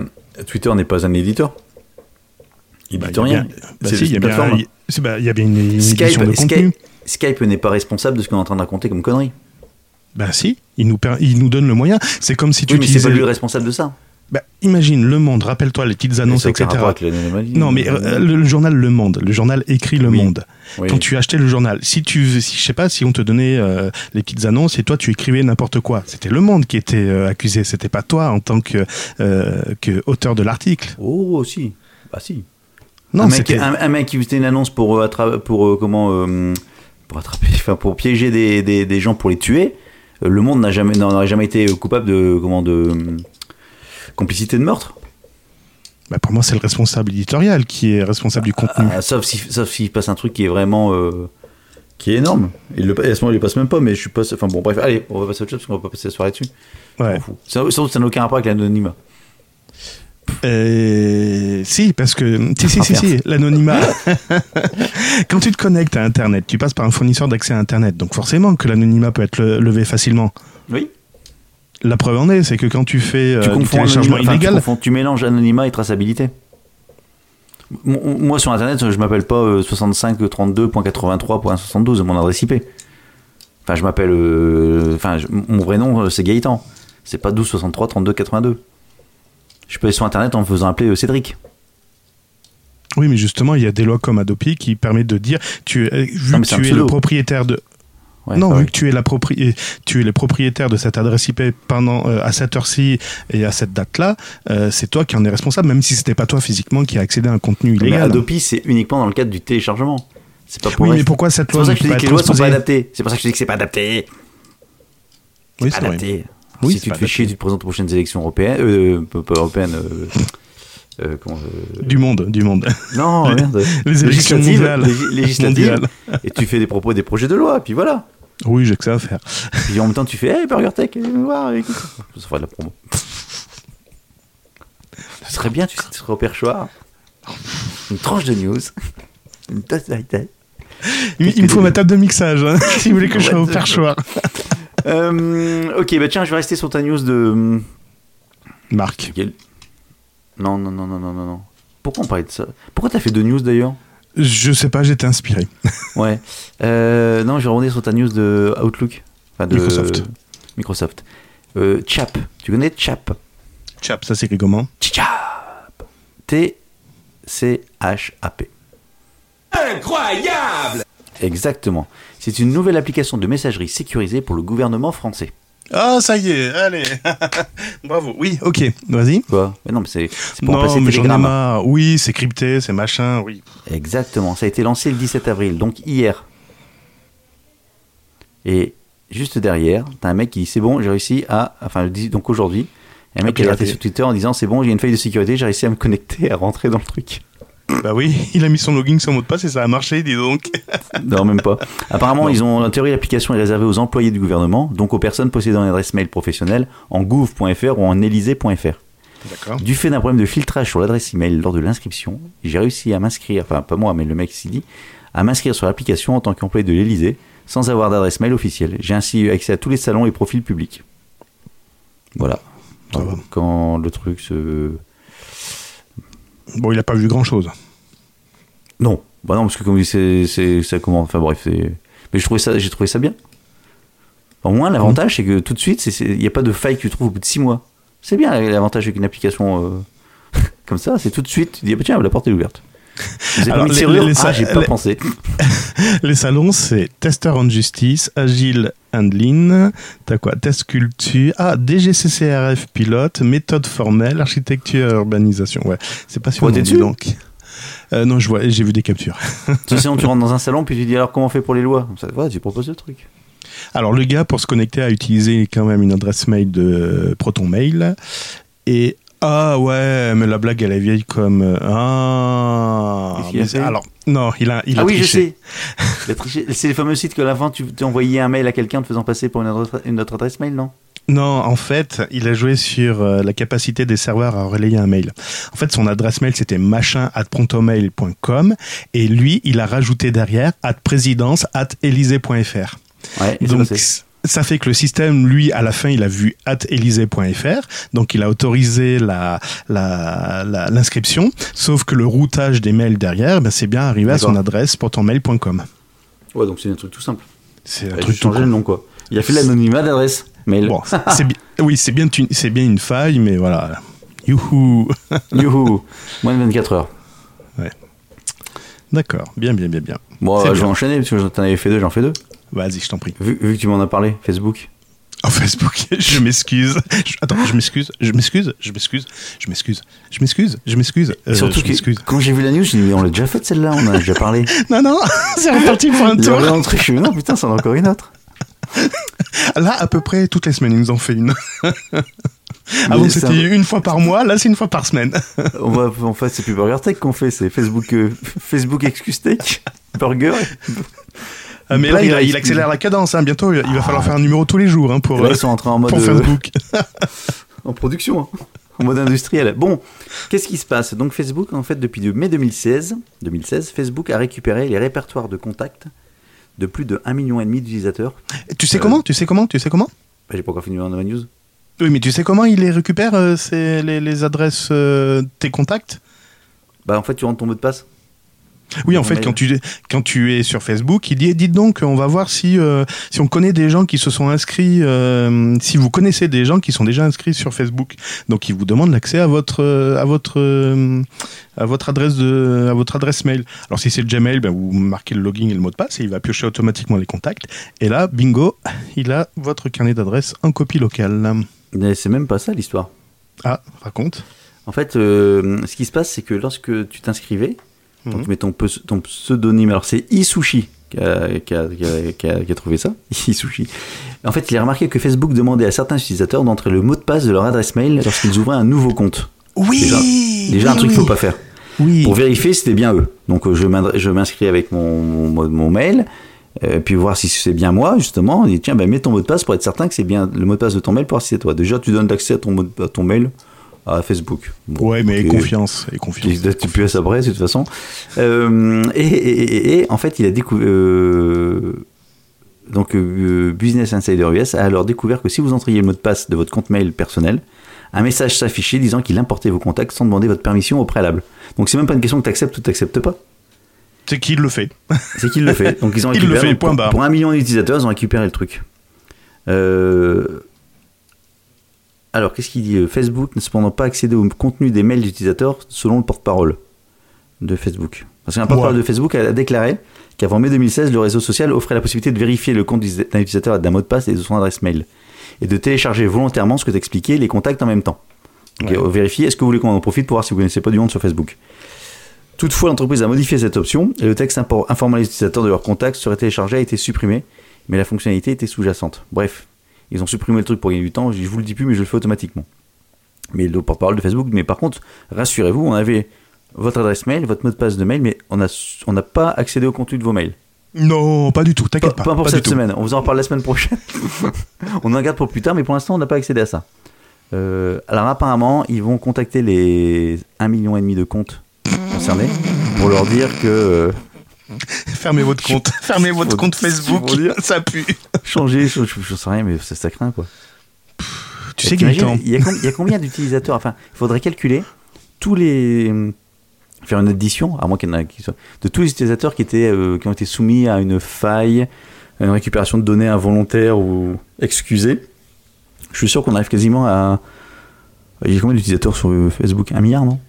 Twitter n'est pas un éditeur Il bah, dit rien. Bah, c'est une plateforme. Bah, il y a bien une, Skype, de contenu. Skype, n'est pas responsable de ce qu'on est en train de raconter comme connerie. Ben si, il nous, il nous donne le moyen. C'est comme si tu oui, mais c'est pas lui le responsable de ça. Bah, imagine Le Monde, rappelle-toi les petites annonces, etc. Non, mais euh, le, journal Le Monde, le journal écrit Le Monde. Quand tu achetais le journal, si tu, si, je sais pas, si on te donnait euh, les petites annonces et toi tu écrivais n'importe quoi, c'était Le Monde qui était euh, accusé, c'était pas toi en tant que, que auteur de l'article. Oh, si, bah si. Non, un mec, un, mec qui faisait une annonce pour pour comment pour attraper, [LAUGHS] enfin pour piéger des, des, des, gens pour les tuer. Le Monde n'a jamais n'aurait jamais été coupable de comment de complicité de meurtre bah pour moi, c'est le responsable éditorial qui est responsable du contenu. Ah, sauf s'il si, passe un truc qui est vraiment. Euh, qui est énorme. Il le, à ce moment, il le passe même pas, mais je suis pas. Enfin bon, bref, allez, on va passer à autre chose parce qu'on va pas passer la soirée dessus. Ouais. Surtout ça n'a aucun rapport avec l'anonymat. Euh, si, parce que si, si, si, si l'anonymat. [LAUGHS] Quand tu te connectes à Internet, tu passes par un fournisseur d'accès à Internet, donc forcément que l'anonymat peut être levé facilement. Oui. La preuve en est, c'est que quand tu fais euh, tu du téléchargement illégal... tu, mélanges anonymat et traçabilité. Moi, sur Internet, je m'appelle pas 6532.83.72 mon adresse IP. Enfin, je m'appelle... Euh, enfin, mon vrai nom, euh, c'est Gaëtan. C'est pas 12 63 32 82. Je peux aller sur Internet en me faisant appeler Cédric. Oui, mais justement, il y a des lois comme Adopi qui permettent de dire, tu, vu que tu es le propriétaire de non, vu que tu es, la tu es le propriétaire de cette adresse IP pendant euh, à cette heure-ci et à cette date-là, euh, c'est toi qui en es responsable, même si c'était pas toi physiquement qui a accédé à un contenu illégal. Mais Adopi, c'est uniquement dans le cadre du téléchargement. C'est pas pour oui, mais pourquoi cette loi C'est pour ça que je dis que les lois sont pas adaptées. C'est pour ça que je dis que c'est pas adapté. Oui, c'est adapté. Oui, si tu te fais chier, tu te présentes aux prochaines élections européennes, euh, pas européennes. Euh, euh, comment, euh, Du monde, du monde. Non, [LAUGHS] merde. les élections législatives, législatives et tu fais des propos, des projets de loi, puis voilà. Oui, j'ai que ça à faire. Et en même temps, tu fais Hey, Burger Tech, viens me voir, écoute. Ça fera de la promo. Ce serait bien, tu sais, tu serais au perchoir. Une tranche de news. Une tasse latte. Il, me faut ma table de mixage, hein, [LAUGHS] si vous voulez que je sois au perchoir. euh, ok, bah tiens, je vais rester sur ta news de. Marc. Non, non, non, non, non, non. Pourquoi on parlait de ça? Pourquoi t'as fait deux news d'ailleurs? Je sais pas, j'étais inspiré. [LAUGHS] ouais. Euh, non, je vais rebondir sur ta news de Outlook. Enfin, de Microsoft. Microsoft. Euh, Chap. Tu connais Chap? Chap, ça s'écrit comment? Chap. T-C-H-A-P. Incroyable Exactement. C'est une nouvelle application de messagerie sécurisée pour le gouvernement français. Ah, ça y est, allez. [LAUGHS] Bravo. Oui, ok, vas-y. Quoi mais Non, mais c'est pour non, mais ai marre. Oui, c'est crypté, c'est machin, oui. Exactement. Ça a été lancé le 17 avril, donc hier. Et juste derrière, t'as un mec qui dit c'est bon, j'ai réussi à. Enfin, donc aujourd'hui, un mec qui a raté sur Twitter en disant c'est bon, j'ai une faille de sécurité, j'ai réussi à me connecter, à rentrer dans le truc. Bah oui, [LAUGHS] il a mis son login, son mot de passe et ça a marché, dis donc. [LAUGHS] non, même pas. Apparemment, ils ont, en théorie, l'application est réservée aux employés du gouvernement, donc aux personnes possédant une adresse mail professionnelle en gouv.fr ou en élysée.fr. Du fait d'un problème de filtrage sur l'adresse email lors de l'inscription, j'ai réussi à m'inscrire, enfin pas moi, mais le mec s'y dit, à m'inscrire sur l'application en tant qu'employé de l'Élysée sans avoir d'adresse mail officielle. J'ai ainsi eu accès à tous les salons et profils publics. Voilà. Quand le truc se Bon, il n'a pas vu grand chose. Non, bah non, parce que comme c'est, ça comment, enfin bref, mais je trouvais ça, j'ai trouvé ça bien. Au moins, l'avantage, c'est que tout de suite, il n'y a pas de faille que tu trouves au bout de 6 mois. C'est bien l'avantage avec une application euh, [LAUGHS] comme ça, c'est tout de suite, tu dis, bah, tiens, la porte est ouverte. Alors, les, les, ah, j'ai pas pensé. [LAUGHS] les salons, c'est Tester en Justice, Agile and Lean, t'as quoi Test Culture, ah, DGCCRF Pilote, méthode formelle, architecture urbanisation. Ouais, c'est pas sûr. donc. Euh, non, je vois, j'ai vu des captures. Sinon, tu [LAUGHS] rentres dans un salon, puis tu dis alors comment on fait pour les lois? Ça, ouais, Tu proposes le truc. Alors, le gars, pour se connecter, a utilisé quand même une adresse mail de Proton Mail. Et ah ouais, mais la blague elle est vieille comme euh, ah. alors non, il a il ah a oui, je sais. [LAUGHS] C'est les fameux sites que l'avant tu envoyais un mail à quelqu'un te faisant passer pour une autre, une autre adresse mail, non? Non, en fait, il a joué sur euh, la capacité des serveurs à relayer un mail. En fait, son adresse mail, c'était machin at prontomail.com et lui, il a rajouté derrière at présidence at. Ouais, Donc, ça fait que le système, lui, à la fin, il a vu at donc il a autorisé la, l'inscription, sauf que le routage des mails derrière, ben, c'est bien arrivé à son adresse portonmail.com. Ouais, donc c'est un truc tout simple. C'est un truc tout le nom, quoi. Il a fait l'anonymat d'adresse mail. Bon, [LAUGHS] c'est oui, c'est bien, c'est bien une faille, mais voilà. Youhou [LAUGHS] Youhou Moins de 24 heures. Ouais. D'accord, bien, bien, bien, bien. Bon, je vais enchaîner, parce que t'en avais fait deux, j'en fais deux. Vas-y, je t'en prie. Vu, que tu m'en as parlé, Facebook. Oh, Facebook, [LAUGHS] je m'excuse. Attends, je m'excuse, je m'excuse, je m'excuse, je m'excuse, je m'excuse, je m'excuse. Euh, Surtout que quand j'ai vu la news, j'ai dit, mais on l'a déjà faite celle-là, on en a déjà parlé. [LAUGHS] non, non, [LAUGHS] c'est reparti pour un tour. un truc, je me non, putain, c'en a encore une autre. Là, à peu près toutes les semaines, ils nous en fait une. Avant, c'était une fois par mois, là, c'est une fois par semaine. on va, en fait, c'est plus Burger Tech qu'on fait, c'est Facebook, euh, Facebook Excuse Tech, Burger. Ah, mais là, il, accélère la cadence. Hein. Bientôt, il va falloir faire un numéro tous les jours hein, pour, là, ils sont entrés en mode euh, Facebook. [LAUGHS] en production, hein. en mode industriel. Bon, qu'est-ce qui se passe? Donc Facebook, en fait, depuis mai 2016, 2016, Facebook a récupéré les répertoires de contacts de plus de 1,5 million d'utilisateurs. Tu sais comment? Tu sais comment? Tu sais comment? Bah, J'ai pas encore fini ma news. Oui, mais tu sais comment il les récupère, euh, les, les, adresses, euh, tes contacts? Bah, en fait, tu rentres ton mot de passe. Oui, en fait, quand tu, quand tu es sur Facebook, il dit, dites donc, on va voir si, euh, si on connaît des gens qui se sont inscrits, euh, si vous connaissez des gens qui sont déjà inscrits sur Facebook. Donc, il vous demande l'accès à votre, à votre, euh, à votre adresse de, à votre adresse mail. Alors, si c'est le Gmail, ben, vous marquez le login et le mot de passe et il va piocher automatiquement les contacts. Et là, bingo, il a votre carnet d'adresse en copie locale. Mais c'est même pas ça l'histoire. Ah, raconte. En fait, ce qui se passe, c'est que lorsque tu t'inscrivais, donc tu mets ton, ton pseudonyme. Alors c'est Isushi qui a, qui, a, qui, a, qui a, trouvé ça. [LAUGHS] Isushi. En fait, il a remarqué que Facebook demandait à certains utilisateurs d'entrer le mot de passe de leur adresse mail lorsqu'ils ouvraient un nouveau compte. Oui Déjà, un truc qu'il ne faut pas faire. Oui. Pour vérifier si c'était bien eux. Donc euh, je m'inscris avec mon, mon, mail. Euh, puis voir si c'est bien moi justement et tiens ben mets ton mot de passe pour être certain que c'est bien le mot de passe de ton mail pour voir si c'est toi déjà tu donnes l'accès à ton, à ton mail à Facebook. Bon, Ouais, mais confiance. Et confiance. Qui date depuis à sa de toute façon. Euh, et, et- et- et, en fait, il a découvert. donc, euh, Business Insider US a alors découvert que si vous entriez le mot de passe de votre compte mail personnel, un message s'affichait disant qu'il importait vos contacts sans demander votre permission au préalable. Donc, c'est même pas une question que tu acceptes ou tu n'acceptes pas. C'est qui le fait [LAUGHS] C'est qu'il le fait. Donc, ils ont [LAUGHS] Il le récupéré. fait, point pour, barre. pour un million d'utilisateurs, ils ont récupéré le truc. Euh, alors, qu'est-ce qu'il dit Euh, Facebook n'a cependant pas accédé au contenu des mails d'utilisateurs selon le porte-parole de Facebook. Parce qu'un porte-parole Ouais. de Facebook a déclaré qu'avant mai 2016, le réseau social offrait la possibilité de vérifier le compte d'un utilisateur d'un mot de passe et de son adresse mail. Et de télécharger volontairement ce que t'expliquais, les contacts en même temps. Donc, Ouais. euh, vérifier, est-ce que vous voulez qu'on en profite pour voir si vous connaissez pas du monde sur Facebook? Toutefois, l'entreprise a modifié cette option et le texte informant les utilisateurs de leurs contacts serait téléchargé a été supprimé, mais la fonctionnalité était sous-jacente. Bref, ils ont supprimé le truc pour gagner du temps, je vous le dis plus, mais je le fais automatiquement. Mais le porte-parole de Facebook, mais par contre, rassurez-vous, on avait votre adresse mail, votre mot de passe de mail, mais on n'a on n'a pas accédé au contenu de vos mails. Non, pas du tout. T'inquiète pas. pas pour pas cette semaine, on vous en reparle la semaine prochaine. [LAUGHS] on en garde pour plus tard, mais pour l'instant, on n'a pas accédé à ça. Euh, alors apparemment, ils vont contacter les 1,5 million et demi de comptes concernés pour leur dire que euh, [LAUGHS] Fermez votre compte. [LAUGHS] Fermez votre Faut- compte Facebook. Ça pue. changer, je, je, je sais rien, mais ça, ça craint quoi. Tu sais, Gaëtan, il y, a y combien d'utilisateurs? Enfin, il faudrait calculer tous les. faire une addition, à moins qu'il y en ait qui soient. de tous les utilisateurs qui, étaient, euh, qui ont été soumis à une faille, à une récupération de données involontaire ou excusée. Je suis sûr qu'on arrive quasiment à. Il y a combien d'utilisateurs sur euh, Facebook? Un milliard, non?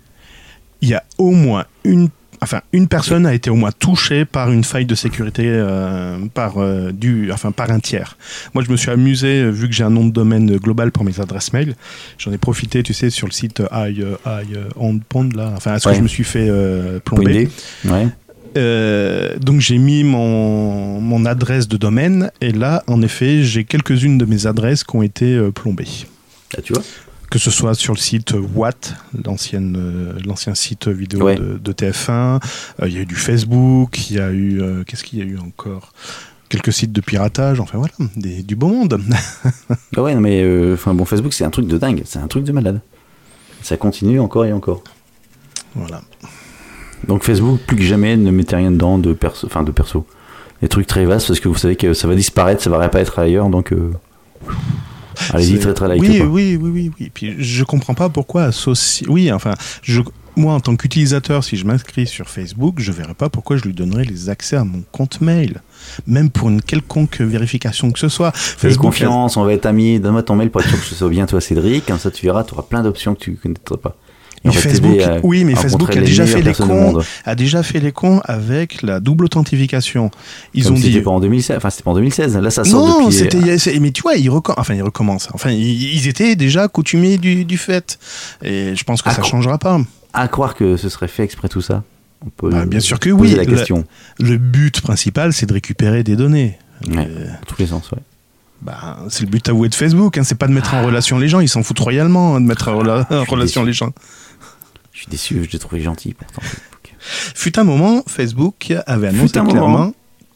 Il y a au moins une. Enfin, une personne a été au moins touchée par une faille de sécurité euh, par, euh, du, enfin, par un tiers. Moi, je me suis amusé, euh, vu que j'ai un nom de domaine global pour mes adresses mail, j'en ai profité, tu sais, sur le site I, I, on Pond, là, enfin, est-ce Ouais. que je me suis fait euh, plomber Ouais. Euh, donc j'ai mis mon, mon adresse de domaine et là en effet j'ai quelques-unes de mes adresses qui ont été euh, plombées. Ah, tu vois Que ce soit sur le site Watt, l'ancienne, euh, l'ancien site vidéo Ouais. de, de TF1, euh, il y a eu du Facebook, il y a eu euh, qu'est-ce qu'il y a eu encore? Quelques sites de piratage, enfin voilà, des- du beau monde. [LAUGHS] Ah ouais, non, mais euh, enfin, bon, Facebook, c'est un truc de dingue, c'est un truc de malade. Ça continue encore et encore. voilà. Donc Facebook, plus que jamais, ne mettez rien dedans de perso. Enfin, de perso. Des trucs très vastes parce que vous savez que ça va disparaître, ça va réapparaître ailleurs, donc. euh, Allez-y, très très light. Oui, oui, oui, oui, oui. Puis je comprends pas pourquoi associer. Oui, enfin, je... moi en tant qu'utilisateur, si je m'inscris sur Facebook, je verrais pas pourquoi je lui donnerais les accès à mon compte mail, même pour une quelconque vérification que ce soit. Fais confiance, on va être amis. Donne-moi ton mail pour être sûr que ce soit bien toi, Cédric. Comme ça, tu verras, tu auras plein d'options que tu connaîtrais pas. Mais Facebook, à oui, mais Facebook a déjà fait les cons. a déjà fait les cons avec la double authentification. Ils Comme ont c'était dit. pas en 2016. Enfin, c'était pas en 2016. Là, ça sort Non, depuis. c'était. c'est- Mais tu vois, ils, recom- enfin, ils recommencent. Enfin, ils, étaient déjà coutumiers du, du fait. Et je pense que Ah, ça changera pas. À croire que ce serait fait exprès tout ça. On peut Bah, bien sûr que oui. la Le- question. Le but principal, c'est de récupérer des données. Ouais. Euh, Dans tous les sens, ouais. bah, c'est le but avoué de Facebook. Hein, c'est pas de mettre en relation les gens. Ils s'en foutent royalement hein, de mettre en, rela- en suis relation déçu. les gens. Je suis déçu, je l'ai trouvé gentil pourtant. Facebook. Fut un moment, Facebook avait annoncé clairement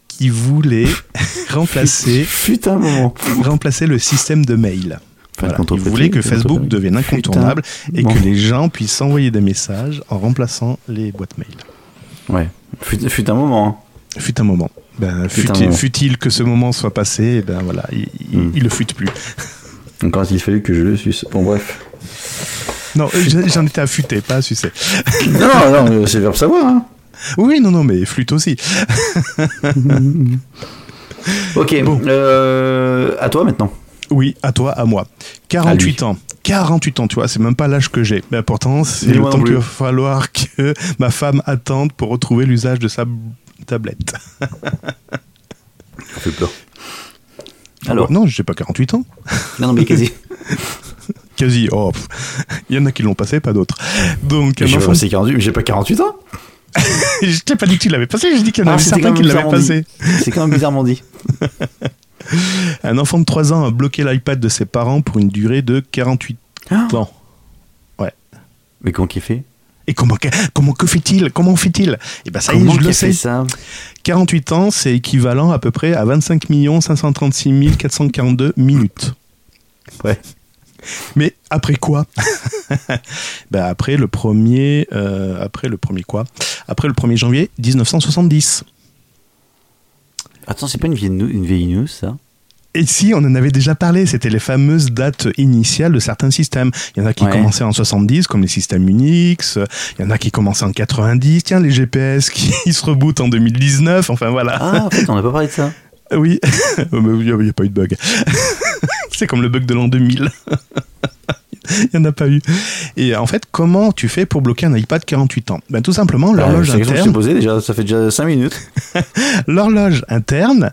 qu'il voulait [LAUGHS] remplacer, Fut un moment. remplacer le système de mail. Voilà. Il voulait que Facebook devienne incontournable et que les gens puissent s'envoyer des messages en remplaçant les boîtes mail. Ouais. Fut, fut un moment. hein. Fut un moment. Ben, fut-il moment. fut-il que ce moment soit passé, ben voilà, il, il- Hmm. il le fut plus. Encore a-t-il fallu que je le suce. Bon, bref. Non, j'- j'en étais affûté, pas à sucer. non, non, c'est verbe savoir. Hein. Oui, non, non, mais flûte aussi. [LAUGHS] Ok, Bon. euh, à toi maintenant. Oui, à toi, à moi. 48 ans. 48 ans, tu vois, c'est même pas l'âge que j'ai. Mais pourtant, c'est le temps qu'il va falloir que ma femme attende pour retrouver l'usage de sa tablette. Ça fait peur. Alors, Non, j'ai pas 48 ans. non, non, mais quasi. [LAUGHS] Quasi. Oh, pff. il y en a qui l'ont passé, pas d'autres. Donc, un J'ai pas enfant. passé 48, mais j'ai pas 48 ans. [LAUGHS] je t'ai pas dit que tu l'avais passé, j'ai dit qu'il y en Ah, avait certains quand qui même l'avaient passé. C'est quand même bizarrement dit. [LAUGHS] Un enfant de 3 ans a bloqué l'iPad de ses parents pour une durée de 48 ans. Mais comment qu'il fait? Et comment, que- comment que fait-il Comment fait-il Et ben ça y est, Comment je le sais. ça? 48 ans, c'est équivalent à peu près à 25 536 442 minutes. Ouais. Mais après quoi? [LAUGHS] Ben Après le premier, euh, après le premier quoi? Après le 1er janvier 1970. Attends, c'est pas une vieille, une vieille news, ça? Et si, on en avait déjà parlé, c'était les fameuses dates initiales de certains systèmes. Il y en a qui Ouais. commençaient en 70, comme les systèmes Unix. Il y en a qui commençaient en 90. Tiens, les GPS qui [LAUGHS] se rebootent en 2019. Enfin voilà. Ah, en fait, on n'a pas parlé de ça. Oui, [LAUGHS] Oh, il n'y a, pas eu de bug. [LAUGHS] [LAUGHS] C'est comme le bug de l'an 2000. [LAUGHS] Il n'y en a pas eu. Et en fait, comment tu fais pour bloquer un iPad 48 ans? Ben, Tout simplement, l'horloge Bah, que je t'ai interne, déjà, ça fait déjà 5 minutes. [LAUGHS] l'horloge interne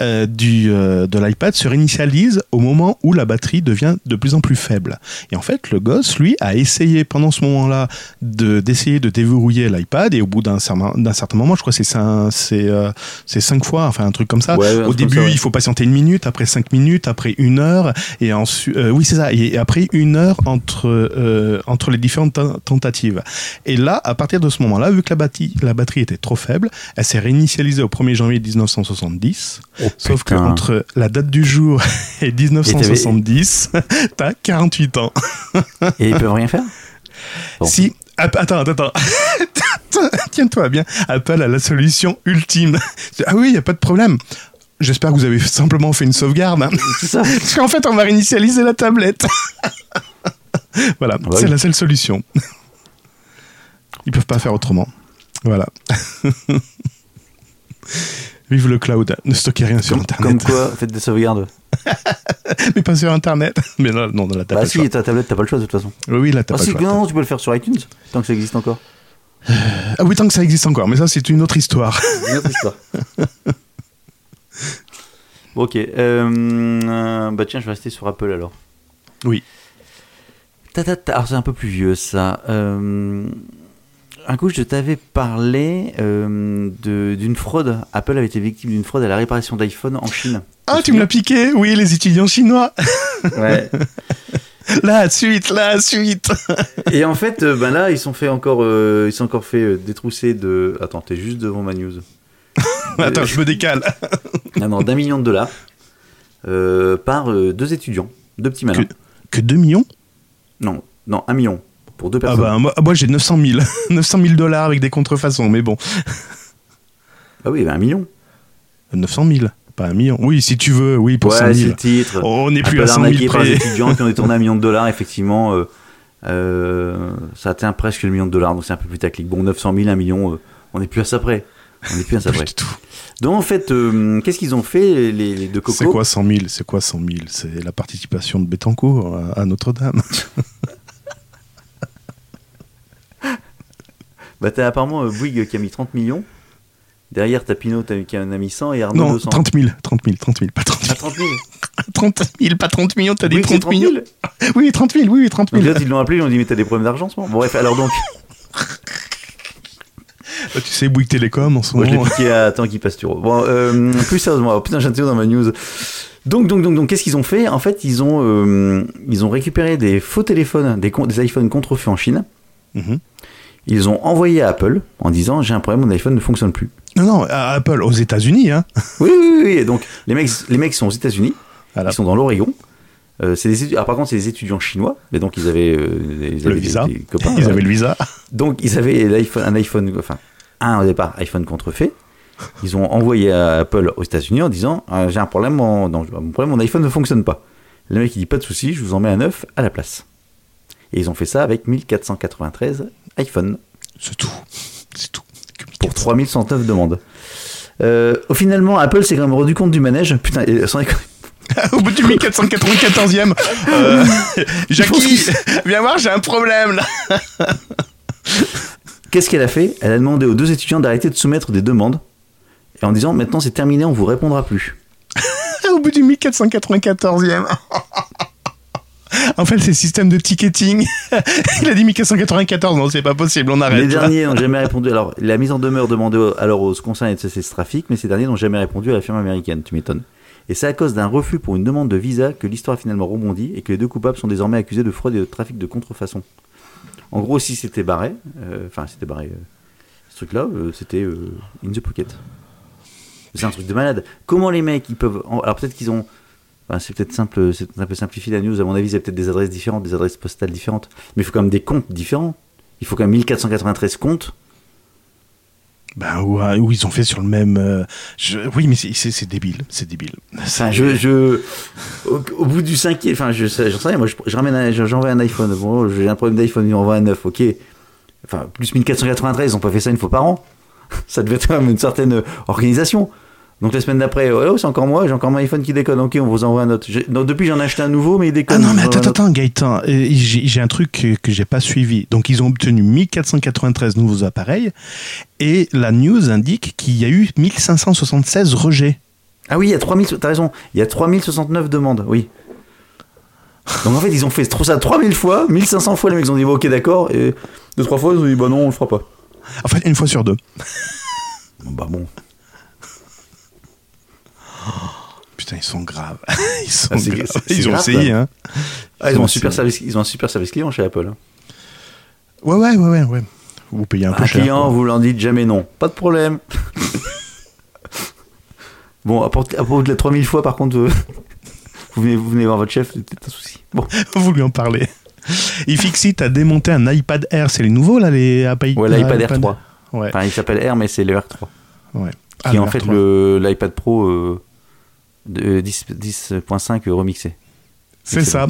euh, du, euh, de l'iPad se réinitialise au moment où la batterie devient de plus en plus faible. Et en fait, le gosse, lui, a essayé pendant ce moment-là de, d'essayer de déverrouiller l'iPad et au bout d'un certain, moment, je crois que c'est cin- c'est euh, c'est cinq fois, enfin un truc comme ça. Ouais, au début, comme ça, ouais. il faut patienter une minute, après cinq minutes, après une heure, et ensuite, euh, oui, c'est ça, et après une heure entre, euh, entre les différentes ten- tentatives. Et là, à partir de ce moment-là, vu que la batterie, la batterie était trop faible, elle s'est réinitialisée au 1er janvier 1970. Sauf que entre la date du jour [LAUGHS] et 1970, [LAUGHS] t'as 48 ans. Et ils peuvent rien faire? Bon. Si, attends, attends. [LAUGHS] Tiens-toi bien. Apple a la solution ultime. Ah oui, il n'y a pas de problème. J'espère que vous avez [LAUGHS] simplement fait une sauvegarde. hein. Ça. [LAUGHS] Parce qu'en fait, on va réinitialiser la tablette. [LAUGHS] voilà, bah c'est la seule solution. Ils peuvent pas faire autrement. Voilà. Vive le cloud. Ne stockez rien sur Comme, Internet. comme quoi, faites des sauvegardes. Mais pas sur Internet. Mais non, non, dans la Bah tablette. si, ta tablette, t'as pas le choix de toute façon. Oui, oui, là, t'as Ah, si, choix. non, tu peux le faire sur iTunes, tant que ça existe encore. Ah oui, tant que ça existe encore. Mais ça, c'est une autre histoire. Une autre histoire. Bon, ok. Euh, bah tiens, je vais rester sur Apple alors. Oui. Ta, ta, ta. Alors c'est un peu plus vieux ça. Euh, un coup, je t'avais parlé euh, d'une fraude. Apple avait été victime d'une fraude à la réparation d'iPhone en Chine. Ah, tu me l'as piqué Oui, les étudiants chinois. Ouais. [LAUGHS] La suite, la suite. [LAUGHS] Et en fait, euh, ben là, ils sont fait encore, euh, ils sont encore fait détrousser de. Attends, t'es juste devant ma news. [LAUGHS] Attends, je me décale. Ah non, d'un million de dollars euh, par euh, deux étudiants, deux petits malins. Que 2 millions? Non, non, un million pour deux Ah personnes. bah, moi, moi, j'ai 900 000. 900 000 dollars avec des contrefaçons, mais bon. Ah oui, ben un million. 900 000, pas un million. Oui, si tu veux, oui, pour ouais, 100 c'est 000. le titre. Oh, on n'est plus à 100 arnaqué 000 par les près. étudiants qui ont détourné un million de dollars, effectivement. euh, euh, ça atteint presque le million de dollars, donc c'est un peu plus taclique. Bon, 900 000, un million, euh, on n'est plus à ça près. On n'est plus à [LAUGHS] ça Plus du tout. Donc en fait, euh, qu'est-ce qu'ils ont fait, les, les deux cocos C'est quoi 100 000 C'est quoi 100 000 C'est la participation de Bettencourt à, à Notre-Dame. [LAUGHS] Bah t'as apparemment euh, Bouygues qui a mis 30 millions. Derrière, t'as Pinot t'as- qui en a mis 100 et Arnaud Non, 200. 30 000, 30 000, 30 000, pas 30 Ah, 000. 30 000 30 000, pas 30 millions, t'as dit Bouygues, c'est 30 millions. 000 [LAUGHS] Oui, 30 000, oui, oui, 30 Donc 000. là, ils l'ont appelé, ils ont dit Mais t'as des problèmes d'argent en ce moment Bon, bref, alors donc, [LAUGHS] tu sais, Bouygues Télécom en ce moi je l'ai moment. piqué à sur. Bon, euh, plus sérieusement, oh, putain, j'ai dans ma news. Donc, donc, donc, donc qu'est-ce qu'ils ont fait? En fait, ils ont, euh, ils ont récupéré des faux téléphones, des, des iPhones contrefaits en Chine. Mhm. Ils ont envoyé à Apple en disant J'ai un problème, mon iPhone ne fonctionne plus. Non, non, à Apple, aux États-Unis, hein. Oui, oui, oui. donc, les mecs, les mecs sont aux États-Unis. Voilà. Ils sont dans l'Oregon. Euh, c'est des ah, par contre, c'est des étudiants chinois, mais donc ils avaient, euh, ils Le avaient visa. des copains. Ils avaient le visa. Donc ils avaient un iPhone, enfin un au départ iPhone contrefait. Ils ont envoyé à Apple aux États-Unis en disant Ah, j'ai un problème, mon, non, mon problème, mon iPhone ne fonctionne pas. Le mec il dit pas de souci, je vous en mets un neuf à la place. Et ils ont fait ça avec 1493 iPhone C'est tout. C'est tout. pour 3109 demandes. Euh, au finalement, Apple s'est quand même rendu compte du manège. Putain, sans. [LAUGHS] Au bout du 1494e. Euh, [LAUGHS] Jackie, viens voir, j'ai un problème là. Qu'est-ce qu'elle a fait? Elle a demandé aux deux étudiants d'arrêter de soumettre des demandes et en disant maintenant c'est terminé, on vous répondra plus. [LAUGHS] Au bout du 1494e. [LAUGHS] En fait, c'est le système de ticketing. [LAUGHS] Il a dit 1494, non, c'est pas possible, on arrête. Les derniers n'ont jamais répondu. Alors, la mise en demeure demandée alors aux concernés de cesser ce trafic, mais ces derniers n'ont jamais répondu à la firme américaine. Tu m'étonnes. Et c'est à cause d'un refus pour une demande de visa que l'histoire a finalement rebondi et que les deux coupables sont désormais accusés de fraude et de trafic de contrefaçon. En gros, si c'était barré, euh, enfin, c'était barré, euh, ce truc-là, euh, c'était in the pocket. C'est un truc de malade. Comment les mecs, ils peuvent. en- Alors, peut-être qu'ils ont. c'est peut-être simple, c'est un peu simplifié la news. À mon avis, c'est peut-être des adresses différentes, des adresses postales différentes. Mais il faut quand même des comptes différents. Il faut quand même 1493 comptes. Ben, où, où ils ont fait sur le même. euh, je- oui, mais c'est- débile. C'est débile. Enfin, je, je, au, au bout du cinquième, enfin, je j'en sais rien, moi, je, je ramène, un- j'envoie un iPhone. Bon, j'ai un problème d'iPhone, il envoie un 9, ok. Enfin, plus 1493, ils ont pas fait ça une fois par an. [LAUGHS] Ça devait être quand même une certaine organisation. Donc la semaine d'après, oh, c'est encore moi, j'ai encore mon iPhone qui déconne. Ok, on vous envoie un autre. Donc depuis, j'en ai acheté un nouveau, mais il Ah déconne. non, mais attends, attends, Gaëtan, euh, j'ai un truc que, que j'ai pas suivi. Donc, ils ont obtenu 1493 nouveaux appareils et la news indique qu'il y a eu 1576 rejets. Ah oui, il y a 3000, t'as raison, il y a 3069 demandes, oui. Donc en fait, ils ont fait trop ça 3000 fois, 1500 fois, les mecs ils ont dit, bon, ok, d'accord, et deux, trois fois, ils ont dit, bah non, on le fera pas. En fait, une fois sur deux. Bah bon. [GASPS] Putain, ils sont graves. [LAUGHS] Ils sont Ah, graves. Ils ont grave, essayé, hein. Ah, ils, ont un super service, ils ont un super service client chez Apple. hein. Ouais, ouais, ouais, ouais, ouais. Vous payez un peu Un cher. client, quoi. vous leur dites jamais non. Pas de problème. [LAUGHS] bon, à propos de la 3000 fois, par contre, euh, [LAUGHS] vous, venez, vous venez voir votre chef, c'est peut-être un souci. Bon, vous lui en parlez. iFixit a démonté un iPad Air. C'est les nouveaux, là, les iPad ouais, l'iPad R3. Ouais. Enfin, il s'appelle R, mais c'est le R3. ouais. Qui Ah, est en le fait R3. le- l'iPad Pro euh, de 10 10.5 remixé. C'est ça.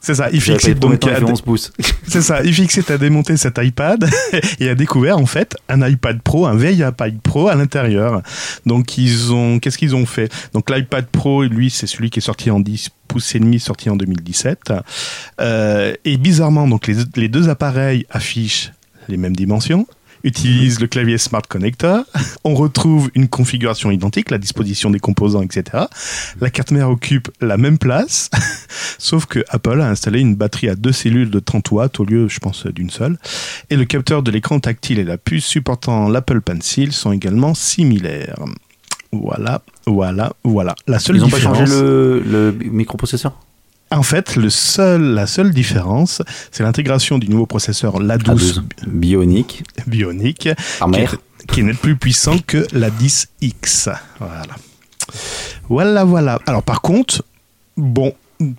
C'est ça. IFixit, donc, maintenant, il a- fait 11 pouces. C'est ça, iFixit [LAUGHS] a démonté cet iPad [LAUGHS] et a découvert en fait un iPad Pro, un vieil iPad Pro à l'intérieur. Donc ils ont, qu'est-ce qu'ils ont fait? Donc l'iPad Pro, lui, c'est celui qui est sorti en 10 pouces et demi, sorti en 2017. Euh, et bizarrement, donc les, les deux appareils affichent les mêmes dimensions utilisent le clavier Smart Connector. On retrouve une configuration identique, la disposition des composants, etc. La carte mère occupe la même place, [LAUGHS] sauf que Apple a installé une batterie à deux cellules de 30 watts au lieu, je pense, d'une seule. Et le capteur de l'écran tactile et la puce supportant l'Apple Pencil sont également similaires. Voilà, voilà, voilà. La seule Ils n'ont pas changé le, le microprocesseur? En fait, le seul, la seule différence, c'est l'intégration du nouveau processeur l'A12 A12 bionique, Bionic, qui mère. est, qui est net plus puissant que la 10X. Voilà. Voilà, voilà. Alors par contre, bon,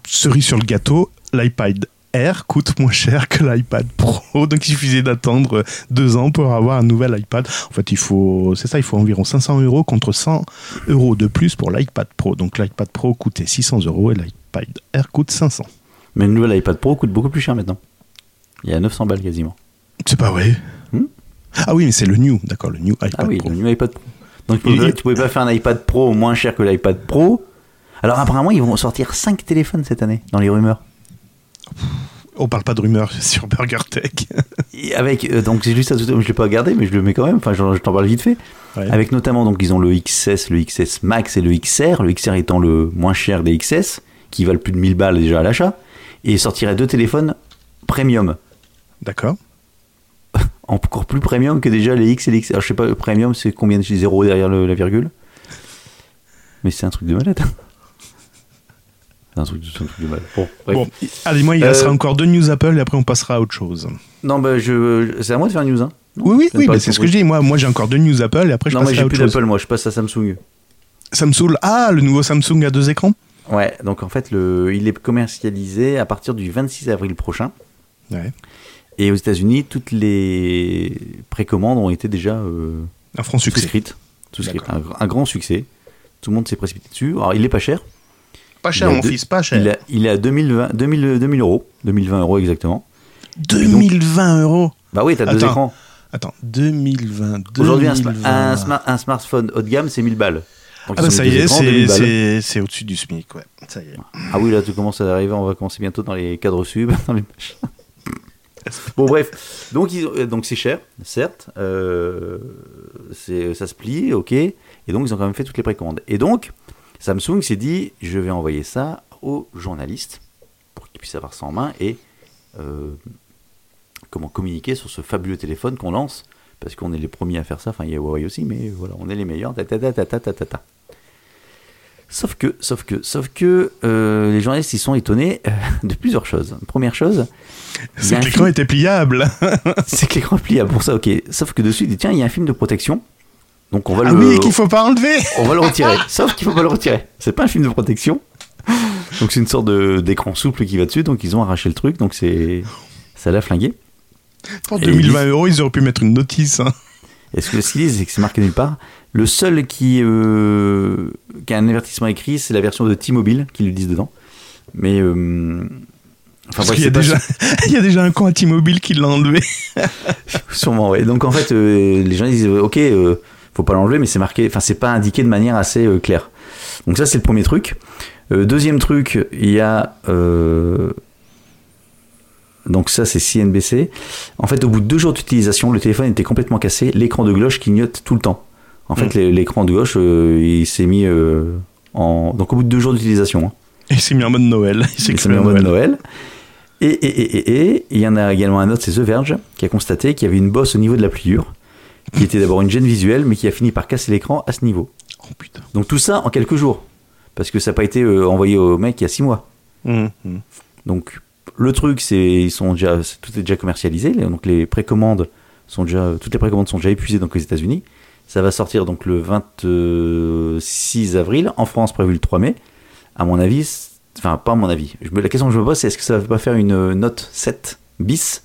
cerise sur le gâteau, l'iPad Air coûte moins cher que l'iPad Pro, [LAUGHS] donc il suffisait d'attendre deux ans pour avoir un nouvel iPad. En fait, il faut, c'est ça, il faut environ 500 euros contre 100 euros de plus pour l'iPad Pro. Donc l'iPad Pro coûtait 600 euros et l'iPad Air coûte 500. Mais le nouvel iPad Pro coûte beaucoup plus cher maintenant. Il y a 900 balles quasiment. C'est pas vrai. Hmm ah oui, mais c'est le new, d'accord, le new iPad Ah oui, Pro. le nouvel iPad Pro. Donc tu pouvais, tu pouvais pas faire un iPad Pro moins cher que l'iPad Pro. Alors apparemment, ils vont sortir 5 téléphones cette année, dans les rumeurs. On parle pas de rumeurs [LAUGHS] sur Burger Tech. Et avec, euh, donc c'est juste ça, je l'ai pas regardé, mais je le mets quand même, enfin je, je t'en parle vite fait. Ouais. Avec notamment, donc ils ont le XS, le XS Max et le XR, le XR étant le moins cher des XS, qui valent plus de 1000 balles déjà à l'achat, et ils sortiraient deux téléphones premium. D'accord. [LAUGHS] Encore plus premium que déjà les X et les XR. Alors, je sais pas, le premium c'est combien de zéros derrière le- la virgule? Mais c'est un truc de malade. Un truc, un truc de malade. Bon. Bon, allez, moi, il Euh, restera encore deux news Apple et après on passera à autre chose. Non, bah, je, c'est à moi de faire news. Hein. Oui, oui, oui, le c'est ce que je dis. Moi, moi j'ai encore deux news Apple et après je Non, passerai j'ai à autre plus d'Apple, moi, je passe à Samsung. Samsung, ah, le nouveau Samsung à deux écrans Ouais, donc en fait, le, il est commercialisé à partir du 26 avril prochain. Ouais. Et aux États-Unis, toutes les précommandes ont été déjà euh, Un franc succès. souscrites. souscrites. Un, un grand succès. Tout le monde s'est précipité dessus. Alors, il est pas cher. Pas cher, mon fils, pas Il, a- il est à 2020, 2000, 2000 euros. 2020 euros exactement. 2020 euros. Bah oui, t'as deux écrans. Attends, 2020. Aujourd'hui, un, sma- 2020. un, un smartphone haut de gamme, c'est 1000 balles. Donc, Ah bah ça deux y est, écrans, c'est- 2000 balles. c'est c'est au-dessus du SMIC, ouais. Ça y est. Ah oui, là, tu commences à arriver, on va commencer bientôt dans les cadres sub, [LAUGHS] dans les machins. Bon, bref, donc ils donc c'est cher, certes, euh, c'est- ça se plie, ok, et donc ils ont quand même fait toutes les précommandes. Et donc, Samsung s'est dit, je vais envoyer ça aux journalistes pour qu'ils puissent avoir ça en main et euh, comment communiquer sur ce fabuleux téléphone qu'on lance parce qu'on est les premiers à faire ça. Enfin, il y a Huawei aussi, mais voilà, on est les meilleurs. Ta, ta, ta, sauf que, sauf que, sauf que euh, les journalistes ils sont étonnés euh, [LAUGHS] de plusieurs choses. Première chose, c'est que l'écran était pliable. [LAUGHS] c'est que l'écran est pliable, pour ça, ok. Sauf que dessus, il dit tiens, il y a un film de protection donc on va Ah le, oui, qu'il faut pas enlever. [LAUGHS] on va le retirer. Sauf qu'il faut pas le retirer. C'est pas un film de protection. Donc c'est une sorte de- d'écran souple qui va dessus, donc ils ont arraché le truc, donc c'est ça l'a flingué. Pour Et 2020 euros, ils auraient pu mettre une notice. hein. Et ce que ce qu'ils disent, c'est que c'est marqué nulle part. Le seul qui, euh, qui a un avertissement écrit, c'est la version de T-Mobile qui le disent dedans. Mais euh, enfin, Parce qu'il y, a c'est pas déjà- [LAUGHS] il y a déjà un con à T-Mobile qui l'a enlevé. [LAUGHS] Sûrement, ouais. Donc en fait, euh, les gens disent, ok, euh, faut pas l'enlever, mais c'est marqué, enfin c'est pas indiqué de manière assez euh, claire. Donc ça c'est le premier truc. Euh, deuxième truc, il y a euh, donc ça c'est CNBC. En fait, au bout de deux jours d'utilisation, le téléphone était complètement cassé, l'écran de gauche clignote tout le temps. En fait, Mm. l'é- l'écran de gauche, euh, il s'est mis euh, en donc au bout de deux jours d'utilisation. hein. Il s'est mis en mode Noël. [LAUGHS] Il s'est mis en mode Noël. Noël. Et, et, et, et, et, il y en a également un autre, c'est The Verge, qui a constaté qu'il y avait une bosse au niveau de la pliure, qui était d'abord une gêne visuelle, mais qui a fini par casser l'écran à ce niveau. Oh putain. Donc tout ça en quelques jours. Parce que ça n'a pas été euh, envoyé au mec il y a six mois. Hum, hum. Donc le truc, c'est ils sont déjà, tout est déjà commercialisé. Donc les précommandes sont déjà, toutes les précommandes sont déjà épuisées donc aux États-Unis. Ça va sortir donc le 26 avril. En France, prévu le 3 mai. À mon avis, enfin pas à mon avis. Je me- la question que je me pose, c'est est-ce que ça va pas faire une euh, note 7 bis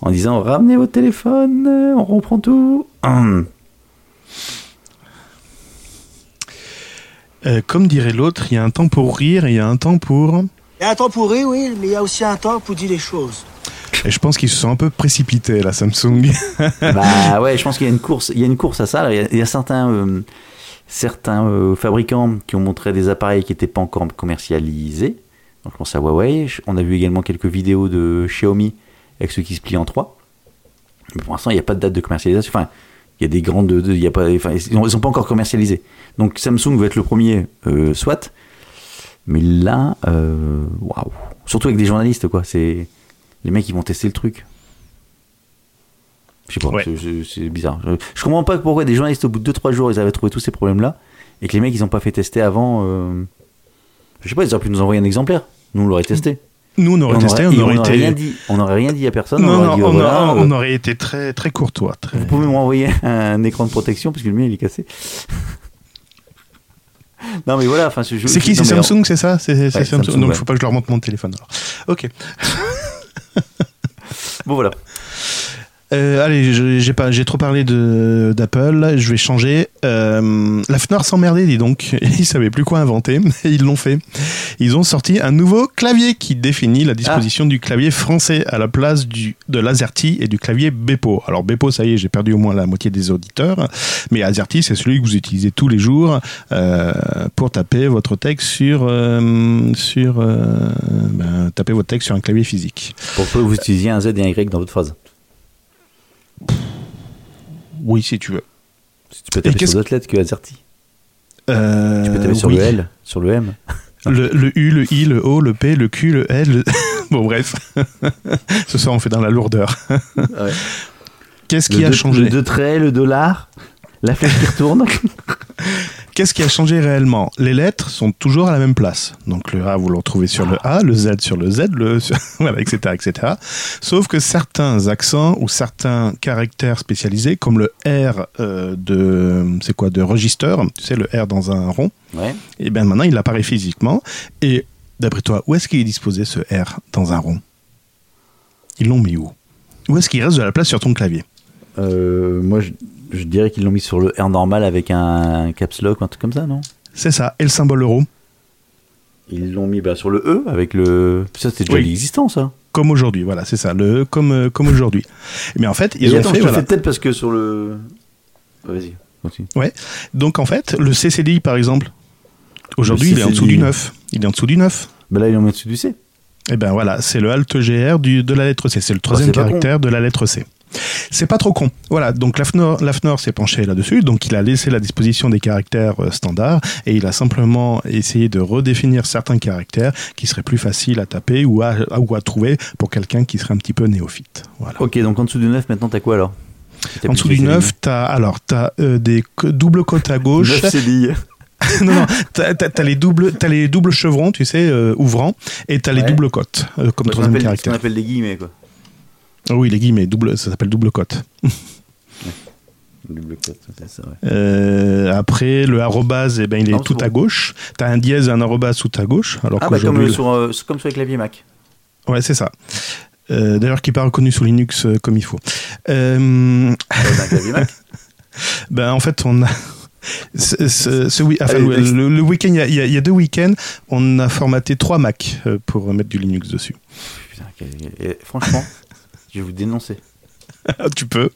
en disant ramenez votre téléphone, euh, on reprend tout. Hum. Euh, comme dirait l'autre, il y a un temps pour rire et il y a un temps pour. Il y a un temps pour rire, oui, mais il y a aussi un temps pour dire les choses. Et je pense qu'ils se sont un peu précipités, la Samsung. bah [LAUGHS] ouais, je pense qu'il y a une course, il y a une course à ça. Il y a, il y a certains, euh, certains euh, fabricants qui ont montré des appareils qui n'étaient pas encore commercialisés. Donc je pense à Huawei. On a vu également quelques vidéos de Xiaomi avec ceux qui se plient en trois. Mais pour l'instant, il n'y a pas de date de commercialisation. Enfin, il y a des grandes, il y a pas, enfin, ils ne sont pas encore commercialisés. Donc Samsung va être le premier, euh, soit. Mais là, euh, waouh. Surtout avec des journalistes, quoi. C'est les mecs qui vont tester le truc. Je sais pas, Ouais. c'est- bizarre. Je, je comprends pas pourquoi des journalistes, au bout de 2-3 jours, ils avaient trouvé tous ces problèmes-là, et que les mecs, ils ont pas fait tester avant. euh, Je sais pas, ils auraient pu nous envoyer un exemplaire. Nous, on l'aurait testé. Nous, on aurait testé, on et aurait n'aurait été. rien dit. On n'aurait rien dit à personne. Non, on aurait non, dit, on, oh, voilà, a- euh, on aurait été très, très courtois. Très... Vous pouvez m'envoyer un écran de protection, parce que le mien, il est cassé. [LAUGHS] non, mais voilà. enfin, je- C'est qui C'est Samsung, c'est ça? C'est Ouais, Samsung. Samsung, Donc, ouais. faut pas que je leur montre mon téléphone. Alors. Ok. [LAUGHS] Bon, voilà. Euh, allez, j'ai pas, j'ai trop parlé de d'Apple. Je vais changer. Euh, la Fnor s'emmerdait, dis donc. [LAUGHS] Ils savaient plus quoi inventer. Et ils l'ont fait. Ils ont sorti un nouveau clavier qui définit la disposition du clavier français à la place du de l'AZERTY et du clavier Bepo. Alors Bepo, ça y est, j'ai perdu au moins la moitié des auditeurs. Mais AZERTY, c'est celui que vous utilisez tous les jours euh, pour taper votre texte sur euh, sur euh, ben, taper votre texte sur un clavier physique. Pour que vous utilisiez un Z et un Y dans votre phrase. Oui, si tu veux. Si tu peux taper sur d'autres lettres que AZERTY. Euh, Tu peux taper sur oui. le L, sur le M. Le, le U, le I, le O, le P, le Q, le L. le- [LAUGHS] bon, bref. [LAUGHS] Ce soir, on fait dans la lourdeur. Qu'est-ce qui a deux- changé Le deux traits, le dollar, la flèche qui retourne. [LAUGHS] Qu'est-ce qui a changé réellement? Les lettres sont toujours à la même place. Donc le A, vous le retrouvez sur le A, le Z sur le Z, le [LAUGHS] sur- voilà, etc., etc. Sauf que certains accents ou certains caractères spécialisés, comme le R euh, de, c'est quoi, de register, tu sais, le R dans un rond, Ouais. et bien maintenant il apparaît physiquement. Et d'après toi, où est-ce qu'il est disposé ce R dans un rond? Ils l'ont mis où? Où est-ce qu'il reste de la place sur ton clavier? Euh, moi, je, je dirais qu'ils l'ont mis sur le R normal avec un caps lock ou un truc comme ça, non? C'est ça. Et le symbole euro Ils l'ont mis bah, sur le E avec le. Ça, c'était déjà Oui. existant, ça. Comme aujourd'hui, voilà, c'est ça, le E comme, euh, comme aujourd'hui. Mais en fait, ils Et ont attends, fait. je voilà. fais peut-être parce que sur le. Vas-y, continue. Donc en fait, le CCDI par exemple, aujourd'hui il est en dessous du 9. Il est en dessous du 9. Bah là, ils l'ont mis au-dessus du C. Et ben voilà, c'est le Alt GR du, de la lettre C. C'est le troisième c'est pas caractère de la lettre C. C'est pas trop con. Voilà, donc l'AFNOR, l'AFNOR s'est penché là-dessus, donc il a laissé la disposition des caractères euh, standards et il a simplement essayé de redéfinir certains caractères qui seraient plus faciles à taper ou à, ou à trouver pour quelqu'un qui serait un petit peu néophyte. Voilà. Ok, donc en dessous du 9, maintenant, t'as quoi alors? T'as En dessous de du CCDI. 9, t'as alors t'as euh, des doubles côtes à [LAUGHS] gauche. 9 CDI. [LAUGHS] non, non, t'as, t'as- t'as les doubles, t'as les doubles chevrons, tu sais, euh, ouvrants, et t'as les doubles côtes euh, comme troisième appelle, ce qu'on caractère. appelle des guillemets, quoi. Ah oui, les guillemets, double, ça s'appelle double côte. double 4, c'est ça, ouais. Euh, après, le arrobase, eh ben, il est Non, tout à gauche. T'as un dièse et un arrobase tout à gauche. Alors Ah, bah, comme, euh, sur, euh, comme sur les claviers Mac. Ouais, c'est ça. Euh, D'ailleurs, qui n'est pas reconnu sous Linux euh, comme il faut. Euh, Euh, d'un clavier Mac. [LAUGHS] ben, en fait, on a. Ce, ce- ce enfin, Allez, le, next. le- le week-end, il y a- y, y deux week-ends, on a formaté trois Mac pour mettre du Linux dessus. Putain, quel- et franchement, je vais vous dénoncer. Ah, tu peux.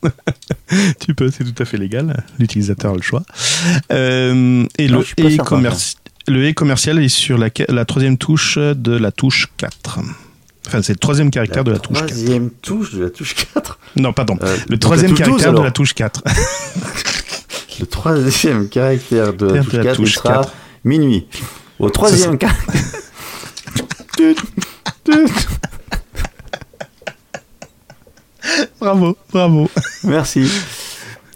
[LAUGHS] tu peux, c'est tout à fait légal. L'utilisateur a le choix. Euh, et Non, le e-commerce- le e-commercial est sur la, la troisième touche de la touche 4. Enfin, c'est le troisième caractère de la touche 4. Troisième touche de la touche 4. Non, pardon. Euh, le troisième la touche 12, caractère de la touche 4. [LAUGHS] [LAUGHS] Le troisième caractère de la touche de la 4 il touche sera 4. minuit. Au troisième caractère. [LAUGHS] bravo, bravo. Merci.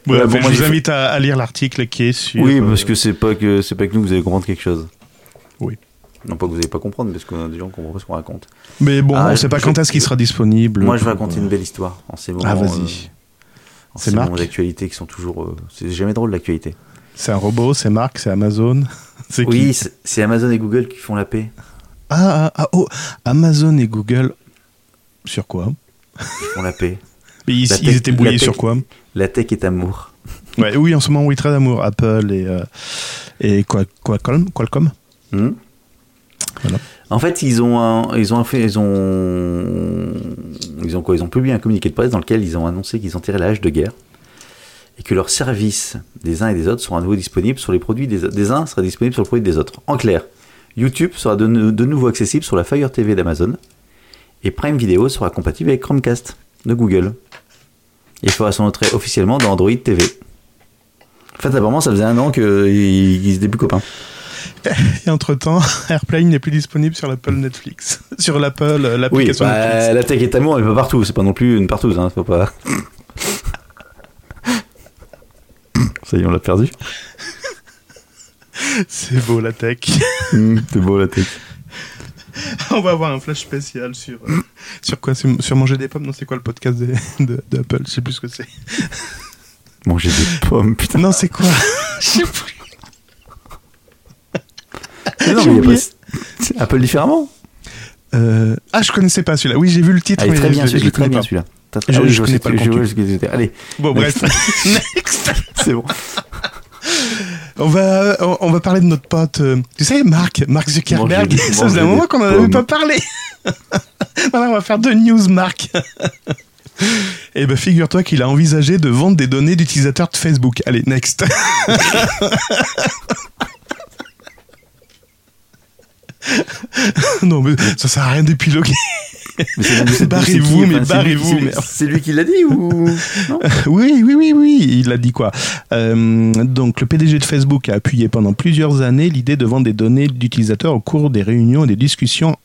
Voilà, Ouais, bon, moi, je vous invite à, à lire l'article qui est sur. Oui, euh, parce que c'est pas que c'est pas que nous vous allez comprendre quelque chose. Oui. Non pas que vous allez pas comprendre, parce qu'on a des gens qui comprennent pas ce qu'on raconte. Mais bon, Ah, on sait pas quand est-ce qu'il sera disponible. Moi, je vais raconter euh, une belle histoire en ces moments. Ah, vas-y. euh, en C'est ces Marc moments d'actualité qui sont toujours. euh, c'est jamais drôle l'actualité. C'est un robot, c'est Marc, c'est Amazon. [LAUGHS] C'est qui Oui, c'est c'est Amazon et Google qui font la paix. Ah, ah, ah, oh, Amazon et Google. Sur quoi? Ils font la paix. Mais ils, La étaient la brouillés tech- sur quoi La tech est amour. [LAUGHS] ouais, Oui, en ce moment, oui, très d'amour. Apple et, euh, et Qualcomm, Qualcomm Hmm Voilà. En fait, ils ont, un- ils ont fait, ils ont, ils ont quoi? Ils ont publié un communiqué de presse dans lequel ils ont annoncé qu'ils enterraient la hache de guerre et que leurs services des uns et des autres seront à nouveau disponibles sur les produits des, des uns sera disponible sur les produits des autres. En clair, YouTube sera de, de nouveau accessible sur la Fire TV d'Amazon et Prime Video sera compatible avec Chromecast de Google. Il fera son entrée officiellement dans Android TV. En fait, apparemment, ça faisait un an qu'ils ils étaient plus copains. [LAUGHS] Et entre-temps, [LAUGHS] Airplane n'est plus disponible sur l'Apple Netflix. [LAUGHS] sur l'Apple, euh, Oui, l'application bah, Netflix. la tech est amour, elle est pas partout. C'est pas non plus une partouze, hein. Faut pas. Ça y est, on l'a perdu. C'est beau, la tech. c'est beau la tech. [LAUGHS] On va avoir un flash spécial sur, euh, sur quoi sur, sur manger des pommes Non, c'est quoi le podcast [LAUGHS] de, de, de Apple Je sais plus ce que c'est. [LAUGHS] Manger des pommes, putain. Non, c'est quoi? Je sais plus. Mais non, mais pas- c'est Apple différemment. Euh, Ah, je connaissais pas celui-là. Oui, j'ai vu le titre. Ah, il mais très bien, je. Il très bien celui-là. Je- ah oui, je je connais pas le je contenu. Allez, Bon, bref. Next. c'est bon. On va, on, va parler de notre pote. euh, tu sais, Marc, Mark Zuckerberg. [LAUGHS] Ça faisait un moment qu'on en avait pas parlé. [LAUGHS] Voilà, on va faire deux news, Marc. [LAUGHS] Eh ben, figure-toi qu'il a envisagé de vendre des données d'utilisateurs de Facebook. Allez, next. non, mais ça sert à rien d'épiloguer. Barrez-vous, mais Enfin, c'est lui- barrez-vous, c'est lui- merde. C'est lui qui l'a dit ou non Oui, oui, oui, oui, il a dit quoi Euh, Donc, le PDG de Facebook a appuyé pendant plusieurs années l'idée de vendre des données d'utilisateurs au cours des réunions et des discussions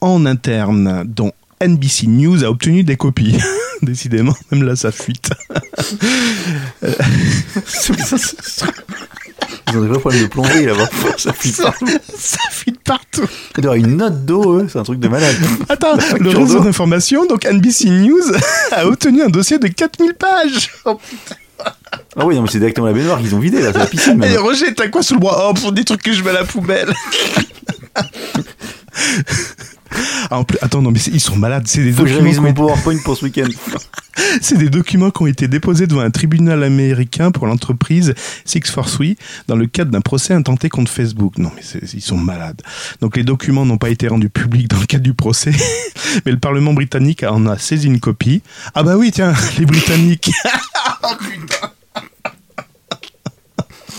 en interne, dont NBC News a obtenu des copies. Décidément, même là, ça fuite. Ils ont des vrais problèmes de plomberie là-bas. [LAUGHS] Ça fuit partout. ça fuite partout. Il doit y avoir une note d'eau, eux, c'est un truc de malade. Attends, le réseau d'information, donc NBC News, [LAUGHS] a obtenu un dossier de 4000 pages. Oh, Ah oui, non, mais c'est directement la baignoire qu'ils ont vidé là, c'est la piscine. Même. Roger, t'as quoi sous le bras? Oh, pour des trucs que je mets à la poubelle. [LAUGHS] Ah, en plus, attends, non, mais ils sont malades. C'est des Faut que je documents ont mon PowerPoint pour ce week-end. [LAUGHS] C'est des documents qui ont été déposés devant un tribunal américain pour l'entreprise Six Force We dans le cadre d'un procès intenté contre Facebook. Non, mais ils sont malades. Donc les documents n'ont pas été rendus publics dans le cadre du procès, [LAUGHS] mais le Parlement britannique en a saisi une copie. Ah bah oui, tiens, [LAUGHS] les Britanniques. oh putain.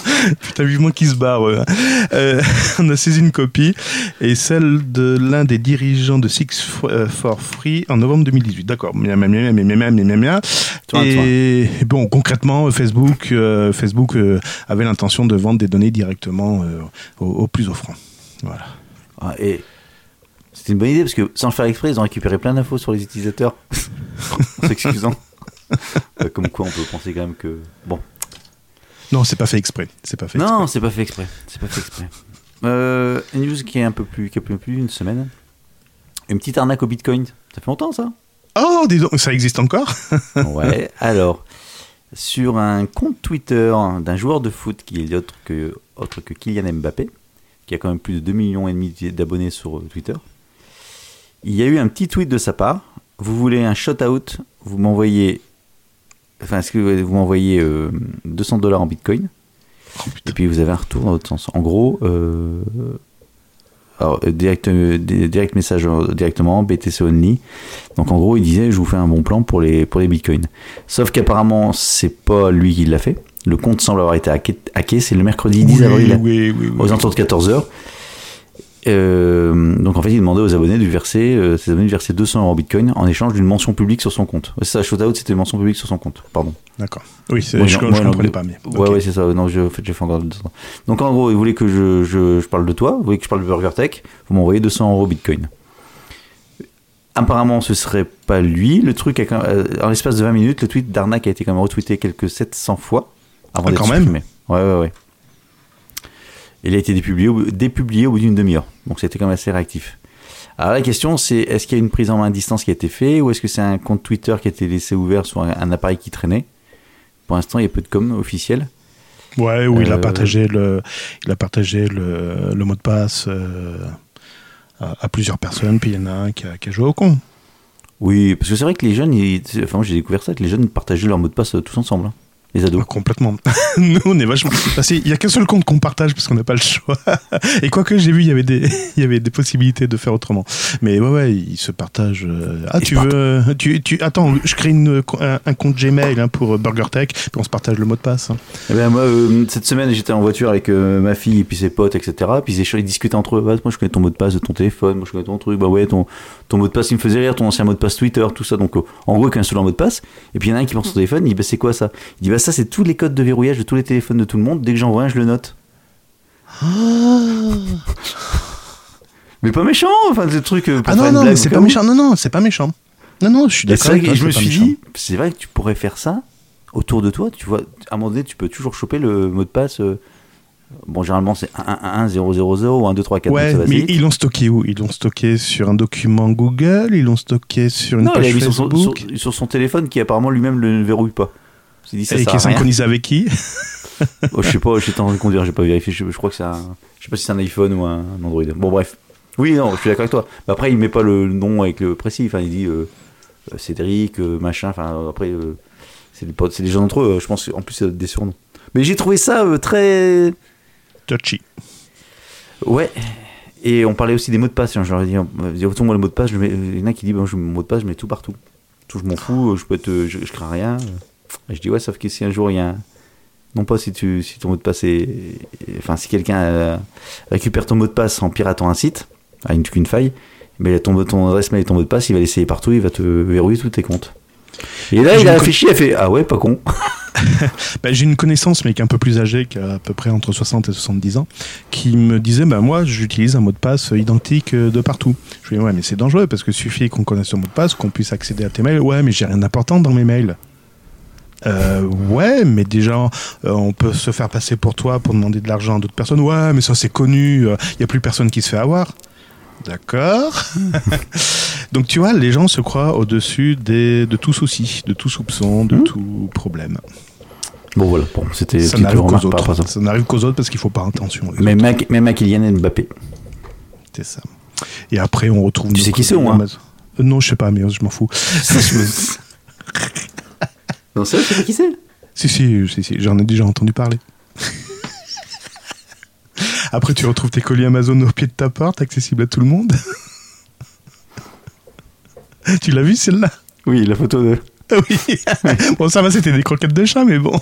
[LAUGHS] Putain, vivement qu'ils se hein. Euh, [LAUGHS] on a saisi une copie et celle de l'un des dirigeants de Six euh, for Free en novembre 2018. D'accord. Et bon, concrètement, Facebook, euh, Facebook euh, avait l'intention de vendre des données directement euh, au, au plus offrant. Voilà. Ah, et c'était une bonne idée parce que sans le faire exprès, ils ont récupéré plein d'infos sur les utilisateurs. [LAUGHS] en s'excusant. Euh, Comme quoi, on peut penser quand même que. Bon. Non, c'est pas fait exprès. C'est pas fait. Non, c'est pas fait exprès. C'est pas fait exprès. Euh, une news qui est un peu plus, qui a plus d'une semaine. Une petite arnaque au Bitcoin. Ça fait longtemps ça. Oh, dis donc, ça existe encore [LAUGHS] Ouais. Alors, sur un compte Twitter d'un joueur de foot qui est autre que, autre que Kylian Mbappé, qui a quand même plus de 2 millions et demi d'abonnés sur euh, Twitter. Il y a eu un petit tweet de sa part. Vous voulez un shout-out, vous m'envoyez. Enfin, est-ce que vous m'envoyez 200 euh, dollars en bitcoin Et puis vous avez un retour dans l'autre sens. En gros, euh, alors, direct, direct message directement, BTC only. Donc en gros, il disait je vous fais un bon plan pour les, pour les bitcoins. Sauf qu'apparemment, c'est pas lui qui l'a fait. Le compte semble avoir été hacké. C'est le mercredi 10 avril aux alentours de 14h. Euh, donc en fait, il demandait aux abonnés de verser, euh, ses abonnés de verser 200 euros bitcoin en échange d'une mention publique sur son compte. C'est ça, shootout, c'était une mention publique sur son compte. Pardon. D'accord. Oui, je, ne comprenais pas. Mais... Ouais, ouais, c'est ça. Non, je, en fait, j'ai fait encore. Donc en gros, il voulait que je, je, je, parle de toi, vous voulez que je parle de Burger Tech, vous m'envoyez 200 euros bitcoin. Apparemment, ce serait pas lui. Le truc, euh, en l'espace de 20 minutes, le tweet d'arnaque a été quand même retweeté quelques 700 fois avant ah, d'être supprimé. Ouais, ouais, ouais. Il a été dépublié, dépublié au bout d'une demi-heure. Donc c'était quand même assez réactif. Alors la question c'est est-ce qu'il y a une prise en main à distance qui a été faite ou est-ce que c'est un compte Twitter qui a été laissé ouvert sur un, appareil qui traînait? Pour l'instant il y a peu de com officiel. Ouais, où il a euh, partagé le, il a partagé le, le mot de passe euh, à, plusieurs personnes, puis il y en a un qui a, qui a joué au con. Oui, parce que c'est vrai que les jeunes, enfin moi j'ai découvert ça, que les jeunes partageaient leur mot de passe tous ensemble. Hein les ados. complètement. [LAUGHS] Nous, on est vachement. Il y a qu'un seul compte qu'on partage parce qu'on n'a pas le choix. [LAUGHS] Et quoi que j'ai vu, il y avait des, [LAUGHS] il y avait des possibilités de faire autrement. Mais ouais, ouais, ils se partagent. Euh, ah, tu veux, tu, tu, attends, je crée une, un, compte Gmail hein, pour BurgerTech, puis on se partage le mot de passe. Eh ben, moi, euh, cette semaine, j'étais en voiture avec euh, ma fille et puis ses potes, etc. Puis ils, ils discutaient entre eux. moi, je connais ton mot de passe de ton téléphone. Moi, je connais ton truc. Bah ouais, ton, ton mot de passe, il me faisait rire. Ton ancien mot de passe Twitter, tout ça. Donc, en gros, qu'un seul mot de passe. Et puis il y en a un qui prend son téléphone. Il dit, bah, c'est quoi ça? Il dit, bah, ça, c'est tous les codes de verrouillage de tous les téléphones de tout le monde. Dès que j'en vois un, je le note. Ah. mais pas méchant, enfin, ce truc. Euh, ah non, non, c'est pas méchant. Non, non, c'est pas méchant. Non, non, je suis d'accord. Je me suis dit, c'est vrai que tu pourrais faire ça autour de toi. Tu vois, à un moment donné, tu peux toujours choper le mot de passe. Euh, bon, généralement, c'est 1-1-0-0-0 ou 1, 2, 3, 4. Ouais, mais ils l'ont stocké où? Ils l'ont stocké sur un document Google? Ils l'ont stocké sur une non, page Facebook sur son, sur son, téléphone qui apparemment lui-même ne verrouille pas. Dit, ça, et qui est synchronisé avec qui? Oh, Je sais pas, j'étais en train de conduire, j'ai pas vérifié. Je, crois que c'est un. Je sais pas si c'est un iPhone ou un, Android. Bon, bref. Oui, non, je suis d'accord avec toi. Mais après, il met pas le nom avec le précis. Enfin, il dit euh, euh Cédric, euh, machin. Enfin, après, euh, c'est des, gens d'entre eux. Je pense en plus, c'est des surnoms. Mais j'ai trouvé ça très. Touchy. Ouais. Et on parlait aussi des mots de passe. J'aurais dit, autant moi le mot de passe, je mets, il y en a qui dit, bon, je, mon mot de passe, je mets tout partout. Tout, je m'en fous, je peux être, je, je crains rien. Je dis ouais, sauf que si un jour il y a non pas si tu si ton mot de passe est, enfin si quelqu'un euh, récupère ton mot de passe en piratant un site à une, une faille, mais ton, ton adresse mail et ton mot de passe, il va l'essayer partout, il va te verrouiller tous tes comptes. Et là, il a réfléchi, il a fait ah ouais, pas con. [LAUGHS] bah, j'ai une connaissance, mais qui est un peu plus âgée, qui a à peu près entre 60 et 70 ans, qui me disait bah, Moi, j'utilise un mot de passe identique de partout. Je lui dis Ouais, mais c'est dangereux parce que suffit qu'on connaisse le mot de passe, qu'on puisse accéder à tes mails. Ouais, mais j'ai rien d'important dans mes mails. Euh, ouais, mais déjà, euh, on peut se faire passer pour toi pour demander de l'argent à d'autres personnes. Ouais, mais ça c'est connu, il euh, n'y a plus personne qui se fait avoir. D'accord. [LAUGHS] Donc tu vois, les gens se croient au-dessus de tout souci, de tout soupçon, de hmm. tout problème. Bon voilà, bon, c'était ça n'arrive qu'aux autres. Ça n'arrive qu'aux autres parce qu'il faut pas attention. Même à, même à Kylian Mbappé. C'est ça. Et après, on retrouve. Tu sais qui c'est au moins Non, je sais pas, mais je m'en fous. [LAUGHS] Non, c'est sais pas qui c'est Si, si, si, si j'en ai déjà entendu parler. [LAUGHS] Après, tu retrouves tes colis Amazon au pied de ta porte, accessible à tout le monde. [LAUGHS] tu l'as vu celle-là Oui, la photo de. [LAUGHS] oui. [LAUGHS] bon, ça va, c'était des croquettes de chat, mais bon.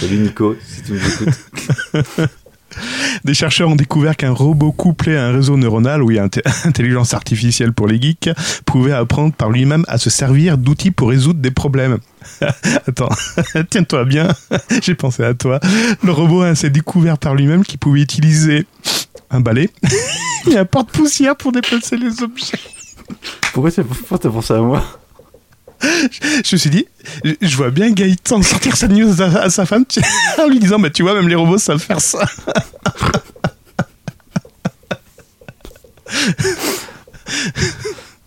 Salut Nico, si tu nous écoutes. Des chercheurs ont découvert qu'un robot couplé à un réseau neuronal, oui, intelligence artificielle pour les geeks, pouvait apprendre par lui-même à se servir d'outils pour résoudre des problèmes. Attends, tiens-toi bien, j'ai pensé à toi. Le robot s'est découvert par lui-même qu'il pouvait utiliser un balai et un porte-poussière pour déplacer les objets. Pourquoi t'as pensé à moi? Je me suis dit, je vois bien Gaëtan sortir sa news à, sa femme en lui disant, bah tu vois, même les robots savent faire ça.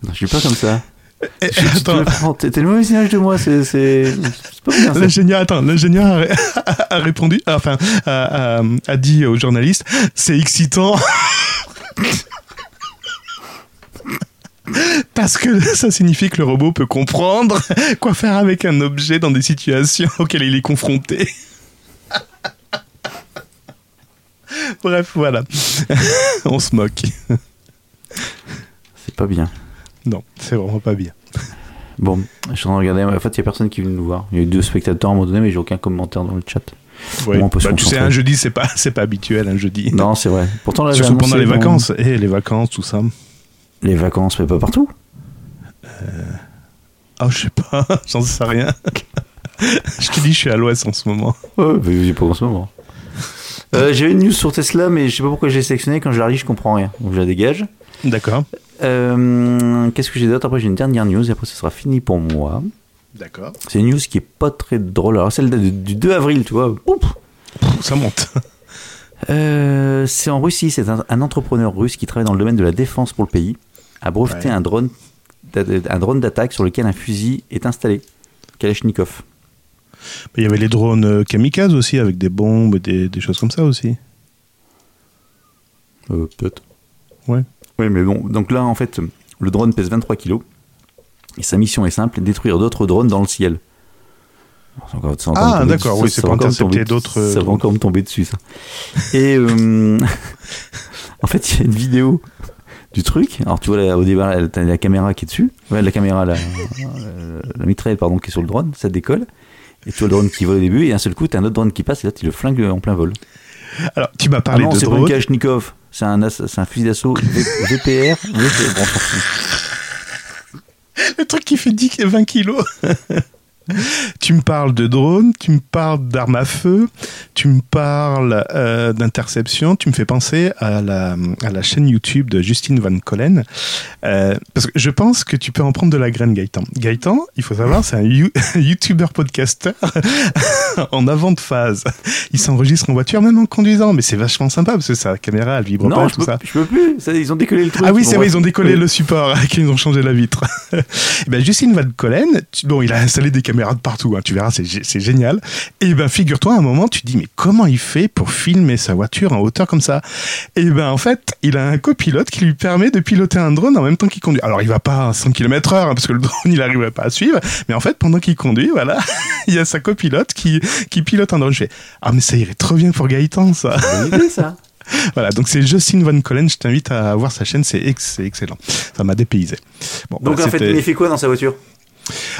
non, je suis pas comme ça. Eh, Je- attends. T'es le mauvais image de moi, c'est pas bien l'ingénieur, attends, l'ingénieur a, [LAUGHS] a répondu, enfin, a, a- a dit au journaliste, c'est excitant. [LAUGHS] Parce que ça signifie que le robot peut comprendre quoi faire avec un objet dans des situations [LAUGHS] auxquelles il est confronté. [LAUGHS] Bref, voilà. On se moque. C'est pas bien. Non, c'est vraiment pas bien. Bon, je suis en train de regarder. En fait, il y a personne qui veut nous voir. Il y a eu deux spectateurs à un moment donné, mais j'ai aucun commentaire dans le chat. Ouais. on peut se Bah, tu sais, un jeudi, c'est pas, [LAUGHS] c'est pas habituel, un jeudi. Non, c'est vrai. Pourtant, là, j'ai Surtout pendant les vacances. Eh, les vacances, tout ça. Les vacances, mais pas partout. Ah, je sais pas, [LAUGHS] j'en sais rien. [LAUGHS] je te dis, je suis à l'ouest en ce moment. Ouais, mais j'ai pas en ce moment. Euh, J'avais une news sur Tesla, mais je sais pas pourquoi j'ai sélectionné. Quand je la lis, je comprends rien. Donc je la dégage. D'accord. Euh, Qu'est-ce que j'ai d'autre? Après, j'ai une dernière news et après, ce sera fini pour moi. D'accord. C'est une news qui est pas très drôle. Alors, celle du 2 avril, tu vois. Ça monte. [LAUGHS] Euh, c'est en Russie. C'est un, un entrepreneur russe qui travaille dans le domaine de la défense pour le pays. A breveté Ouais. un drone un drone d'attaque sur lequel un fusil est installé. Kalachnikov. Il y avait les drones euh, kamikazes aussi, avec des bombes, des, des choses comme ça aussi. Euh, Peut-être. Ouais. Oui, mais bon. Donc là, en fait, le drone pèse 23 kilos. Et sa mission est simple détruire d'autres drones dans le ciel. Encore- Ah, d'accord, oui, c'est pour intercepter d'autres, euh, Ça va encore me tomber dessus, ça. Et euh, [LAUGHS] en fait, il y a une vidéo du truc. Alors, tu vois, là, au départ, t'as la caméra qui est dessus. Ouais, la caméra, la, la mitraille, pardon, qui est sur le drone. Ça décolle. Et tu vois le drone qui vole au début. Et d'un seul coup, t'as un autre drone qui passe. Et là, tu le flingues en plein vol. Alors, tu m'as Ah parlé non, de c'est pas une. Kalachnikov. C'est un, ass- c'est un fusil d'assaut VPR. VPR. [LAUGHS] Bon. Le truc qui fait 10, 20 kilos. [LAUGHS] [LAUGHS] tu me parles de drones, tu me parles d'armes à feu, tu me parles euh, d'interception, tu me fais penser à la, à la chaîne YouTube de Justine Van Collen. Euh, parce que je pense que tu peux en prendre de la graine, Gaëtan. Gaëtan, il faut savoir, c'est un you- [LAUGHS] YouTuber podcaster [LAUGHS] en avant de phase. Il s'enregistre en voiture, même en conduisant, mais c'est vachement sympa parce que sa caméra, elle vibre pas, Non, et je tout peux, ça. je peux plus. Ça, ils ont décollé le truc. Ah oui, c'est vrai, ils ont décollé le support, ils ont changé la vitre. Et ben, Justine Van Collen, tu- bon, il a installé des caméras de partout, hein, tu verras, c'est gé- c'est génial. Et ben, figure-toi, à un moment, tu te dis, mais comment il fait pour filmer sa voiture en hauteur comme ça? Et ben, en fait, il a un copilote qui lui permet de piloter un drone en même temps qu'il conduit. Alors, il va pas à 100 km heure, hein, parce que le [LAUGHS] drone, il n'arriverait pas à suivre, mais en fait, pendant qu'il conduit, voilà, [LAUGHS] il y a sa copilote qui, qui pilote un drone. Je fais, ah, mais ça irait trop bien pour Gaëtan, ça. Ça. [LAUGHS] Voilà, donc c'est Justine Van Collen, je t'invite à voir sa chaîne, c'est ex- c'est excellent. Ça m'a dépaysé. Bon, Donc voilà, en fait, il fait quoi dans sa voiture?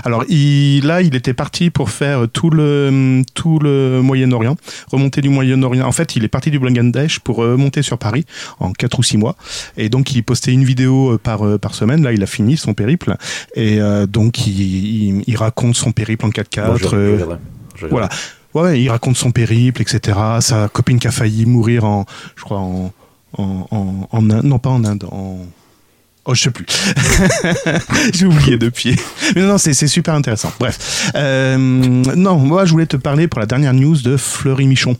Alors il, là, il était parti pour faire tout le, tout le Moyen-Orient, remonter du Moyen-Orient. En fait, il est parti du Bangladesh pour remonter sur Paris en 4 ou 6 mois. Et donc, il postait une vidéo euh, par, euh, par semaine. Là, il a fini son périple. Et euh, donc, il, il, il raconte son périple en 4x4. Bon, je- je euh, regarderai. Je regarderai. voilà. Ouais, il raconte son périple, etc. Sa copine qui a failli mourir en, je crois, en, en, en, en Inde. Non, pas en Inde, en. Oh, je sais plus. [LAUGHS] J'ai oublié depuis. Mais non, non, c'est c'est super intéressant. Bref. Euh, non, moi, je voulais te parler pour la dernière news de Fleury Michon.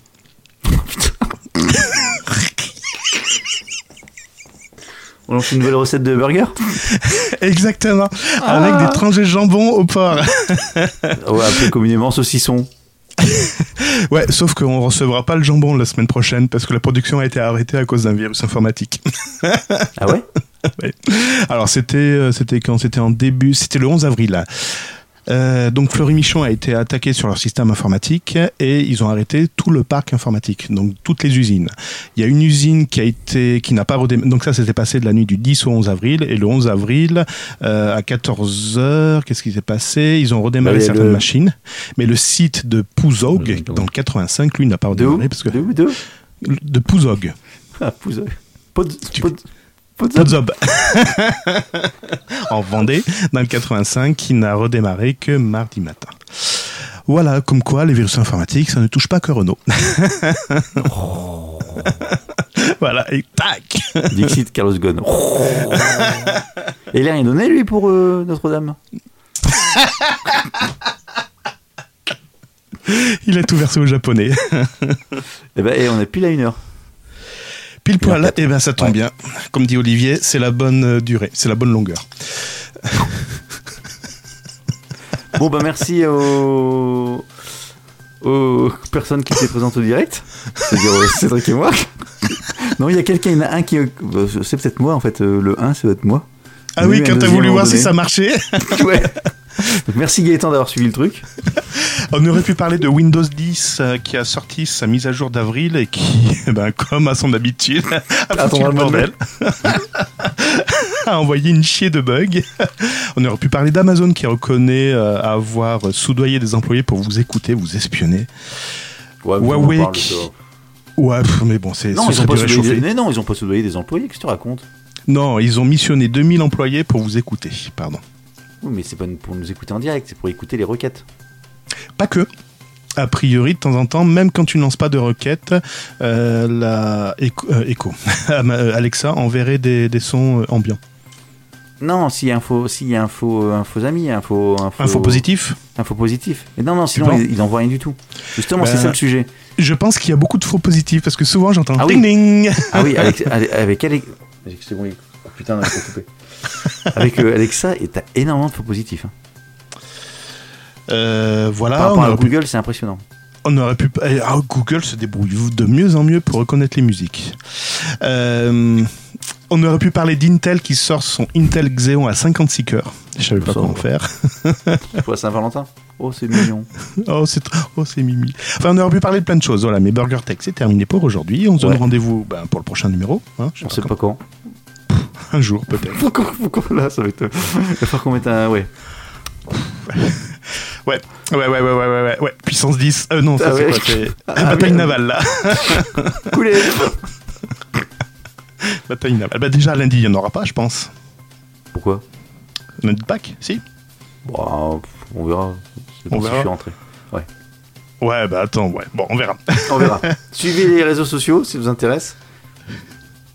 On lance une nouvelle recette de burger [LAUGHS] Exactement. Avec des tranchées de jambon au porc. [LAUGHS] Ouais, appelé communément saucisson. Ouais, sauf qu'on recevra pas le jambon la semaine prochaine parce que la production a été arrêtée à cause d'un virus informatique. Ah ouais? [LAUGHS] Ouais. Alors c'était euh, c'était quand? C'était en début, c'était le 11 avril. là. Euh, donc Fleury Michon a été attaqué sur leur système informatique et ils ont arrêté tout le parc informatique, donc toutes les usines. Il y a une usine qui a été qui n'a pas redémarré. Donc ça s'était passé de la nuit du 10 au 11 avril et le 11 avril euh, à 14 heures, qu'est-ce qui s'est passé? Ils ont redémarré Bah, certaines le- machines, mais le site de Pouzog dans le 85 lui n'a pas redémarré parce que De où? De où? de Pouzog. Ah, Pouzo. Pod- Tu- pod- Podzob. [LAUGHS] En Vendée, dans le 85, qui n'a redémarré que mardi matin. Voilà, comme quoi les virus informatiques, ça ne touche pas que Renault. [LAUGHS] voilà, et tac Dixit Carlos Ghosn. [LAUGHS] Et il a rien donné, lui, pour euh, Notre-Dame? Il a tout versé aux Japonais. Eh ben, et on a pile à une heure. Pile poil, et ben ça tombe Ouais. bien. Comme dit Olivier, c'est la bonne euh, durée, c'est la bonne longueur. Bon, bah merci aux, aux personnes qui étaient présentes au direct. C'est-à-dire euh, Cédric et moi. Non, il y a quelqu'un, il y en a un qui. bah, C'est peut-être moi en fait, euh, le 1, c'est peut-être moi. Ah oui, un quand t'as voulu voir si ça marchait. [LAUGHS] Ouais. Donc, merci Gaëtan d'avoir suivi le truc. [LAUGHS] On aurait pu parler de Windows 10 euh, qui a sorti sa mise à jour d'avril et qui, [LAUGHS] ben, comme à son habitude, [LAUGHS] a foutu le bordel. a envoyé une chier de bugs. On aurait pu parler d'Amazon qui reconnaît euh, avoir soudoyé des employés pour vous écouter, vous espionner. Ouais, Huawei qui-. Ouais, pff, mais bon, c'est Non, ce ils des... non, ils ont pas soudoyé des employés. Qu'est-ce que tu racontes? Non, ils ont missionné 2000 employés pour vous écouter. Pardon. Oui, mais c'est pas pour nous écouter en direct, c'est pour écouter les requêtes. Pas que. A priori, de temps en temps, même quand tu ne lances pas de requête, euh, la euh, Echo. [LAUGHS] Alexa enverrait des, des sons euh, ambiants. Non, s'il y a un faux, s'il y a un faux, un faux ami, un faux, un faux, Un faux positif un faux positif. Mais non, non, sinon penses ils, ils envoient rien du tout. Justement, Ben, c'est ça le sujet. Je pense qu'il y a beaucoup de faux positifs parce que souvent j'entends Ah ding oui. ding. Ah oui, [LAUGHS] avec, avec, avec Alex. C'est bon, il- oh, putain, il faut couper. [LAUGHS] Avec euh, Alexa, et t'as énormément de faux positifs. hein. Euh, Par voilà, on rapport à pu, Google, c'est impressionnant. on aurait pu. eh, ah, Google se débrouille de mieux en mieux pour reconnaître les musiques. Euh, on aurait pu parler d'Intel qui sort son Intel Xeon à 56 cœurs. Je savais pas comment faire. [LAUGHS] Pour Saint-Valentin? Oh, c'est mignon. [LAUGHS] Oh, c'est oh, mimi. Enfin, on aurait pu parler de plein de choses. Voilà, mais Burger Tech, c'est terminé pour aujourd'hui. On se donne rendez-vous ben, pour le prochain numéro. hein, je On sais sait pas pas quand. [LAUGHS] Un jour, peut-être. Faut qu'on, là, ça va être. Il va falloir qu'on mette un. Ouais. Ouais, [LAUGHS] ouais, ouais, ouais, ouais, ouais, ouais, ouais. Puissance 10. Euh, non, ça Ah c'est ouais. quoi C'est Ah, bataille ouais. navale, là. [LAUGHS] Coulé bataille navale. Bah, déjà, lundi, il n'y en aura pas, je pense. Pourquoi? Lundi de Pâques, si. Bon, on verra. C'est On bon si je suis rentré. Ouais, bah attends, ouais. Bon, on verra. On verra. Suivez les réseaux sociaux si ça vous intéresse.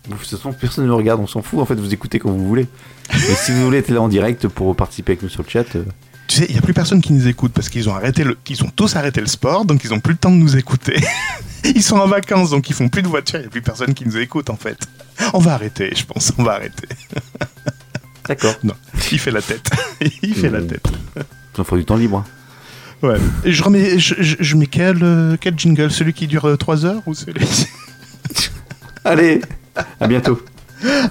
De toute façon, personne ne nous regarde, on s'en fout. En fait, vous écoutez quand vous voulez. Mais si vous voulez être là en direct pour participer avec nous sur le chat, euh, Tu sais, il n'y a plus personne qui nous écoute parce qu'ils ont arrêté le, ils ont tous arrêté le sport, donc ils ont plus le temps de nous écouter. [LAUGHS] ils sont en vacances, donc ils font plus de voiture, il n'y a plus personne qui nous écoute en fait. On va arrêter, je pense, on va arrêter. [LAUGHS] d'accord. Non, il fait la tête. [LAUGHS] il fait la Mmh. tête. Ça fera du temps libre. hein. Ouais. Et je remets, je, je- je mets quel, euh, quel jingle? Celui qui dure 3 heures ou celui Allez, à bientôt.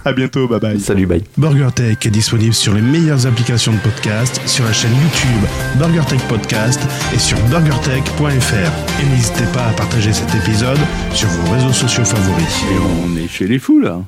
À bientôt, bye bye. Salut, bye. BurgerTech est disponible sur les meilleures applications de podcast, sur la chaîne YouTube BurgerTech Podcast et sur burgertech.fr. Et n'hésitez pas à partager cet épisode sur vos réseaux sociaux favoris. Et on est chez les fous là.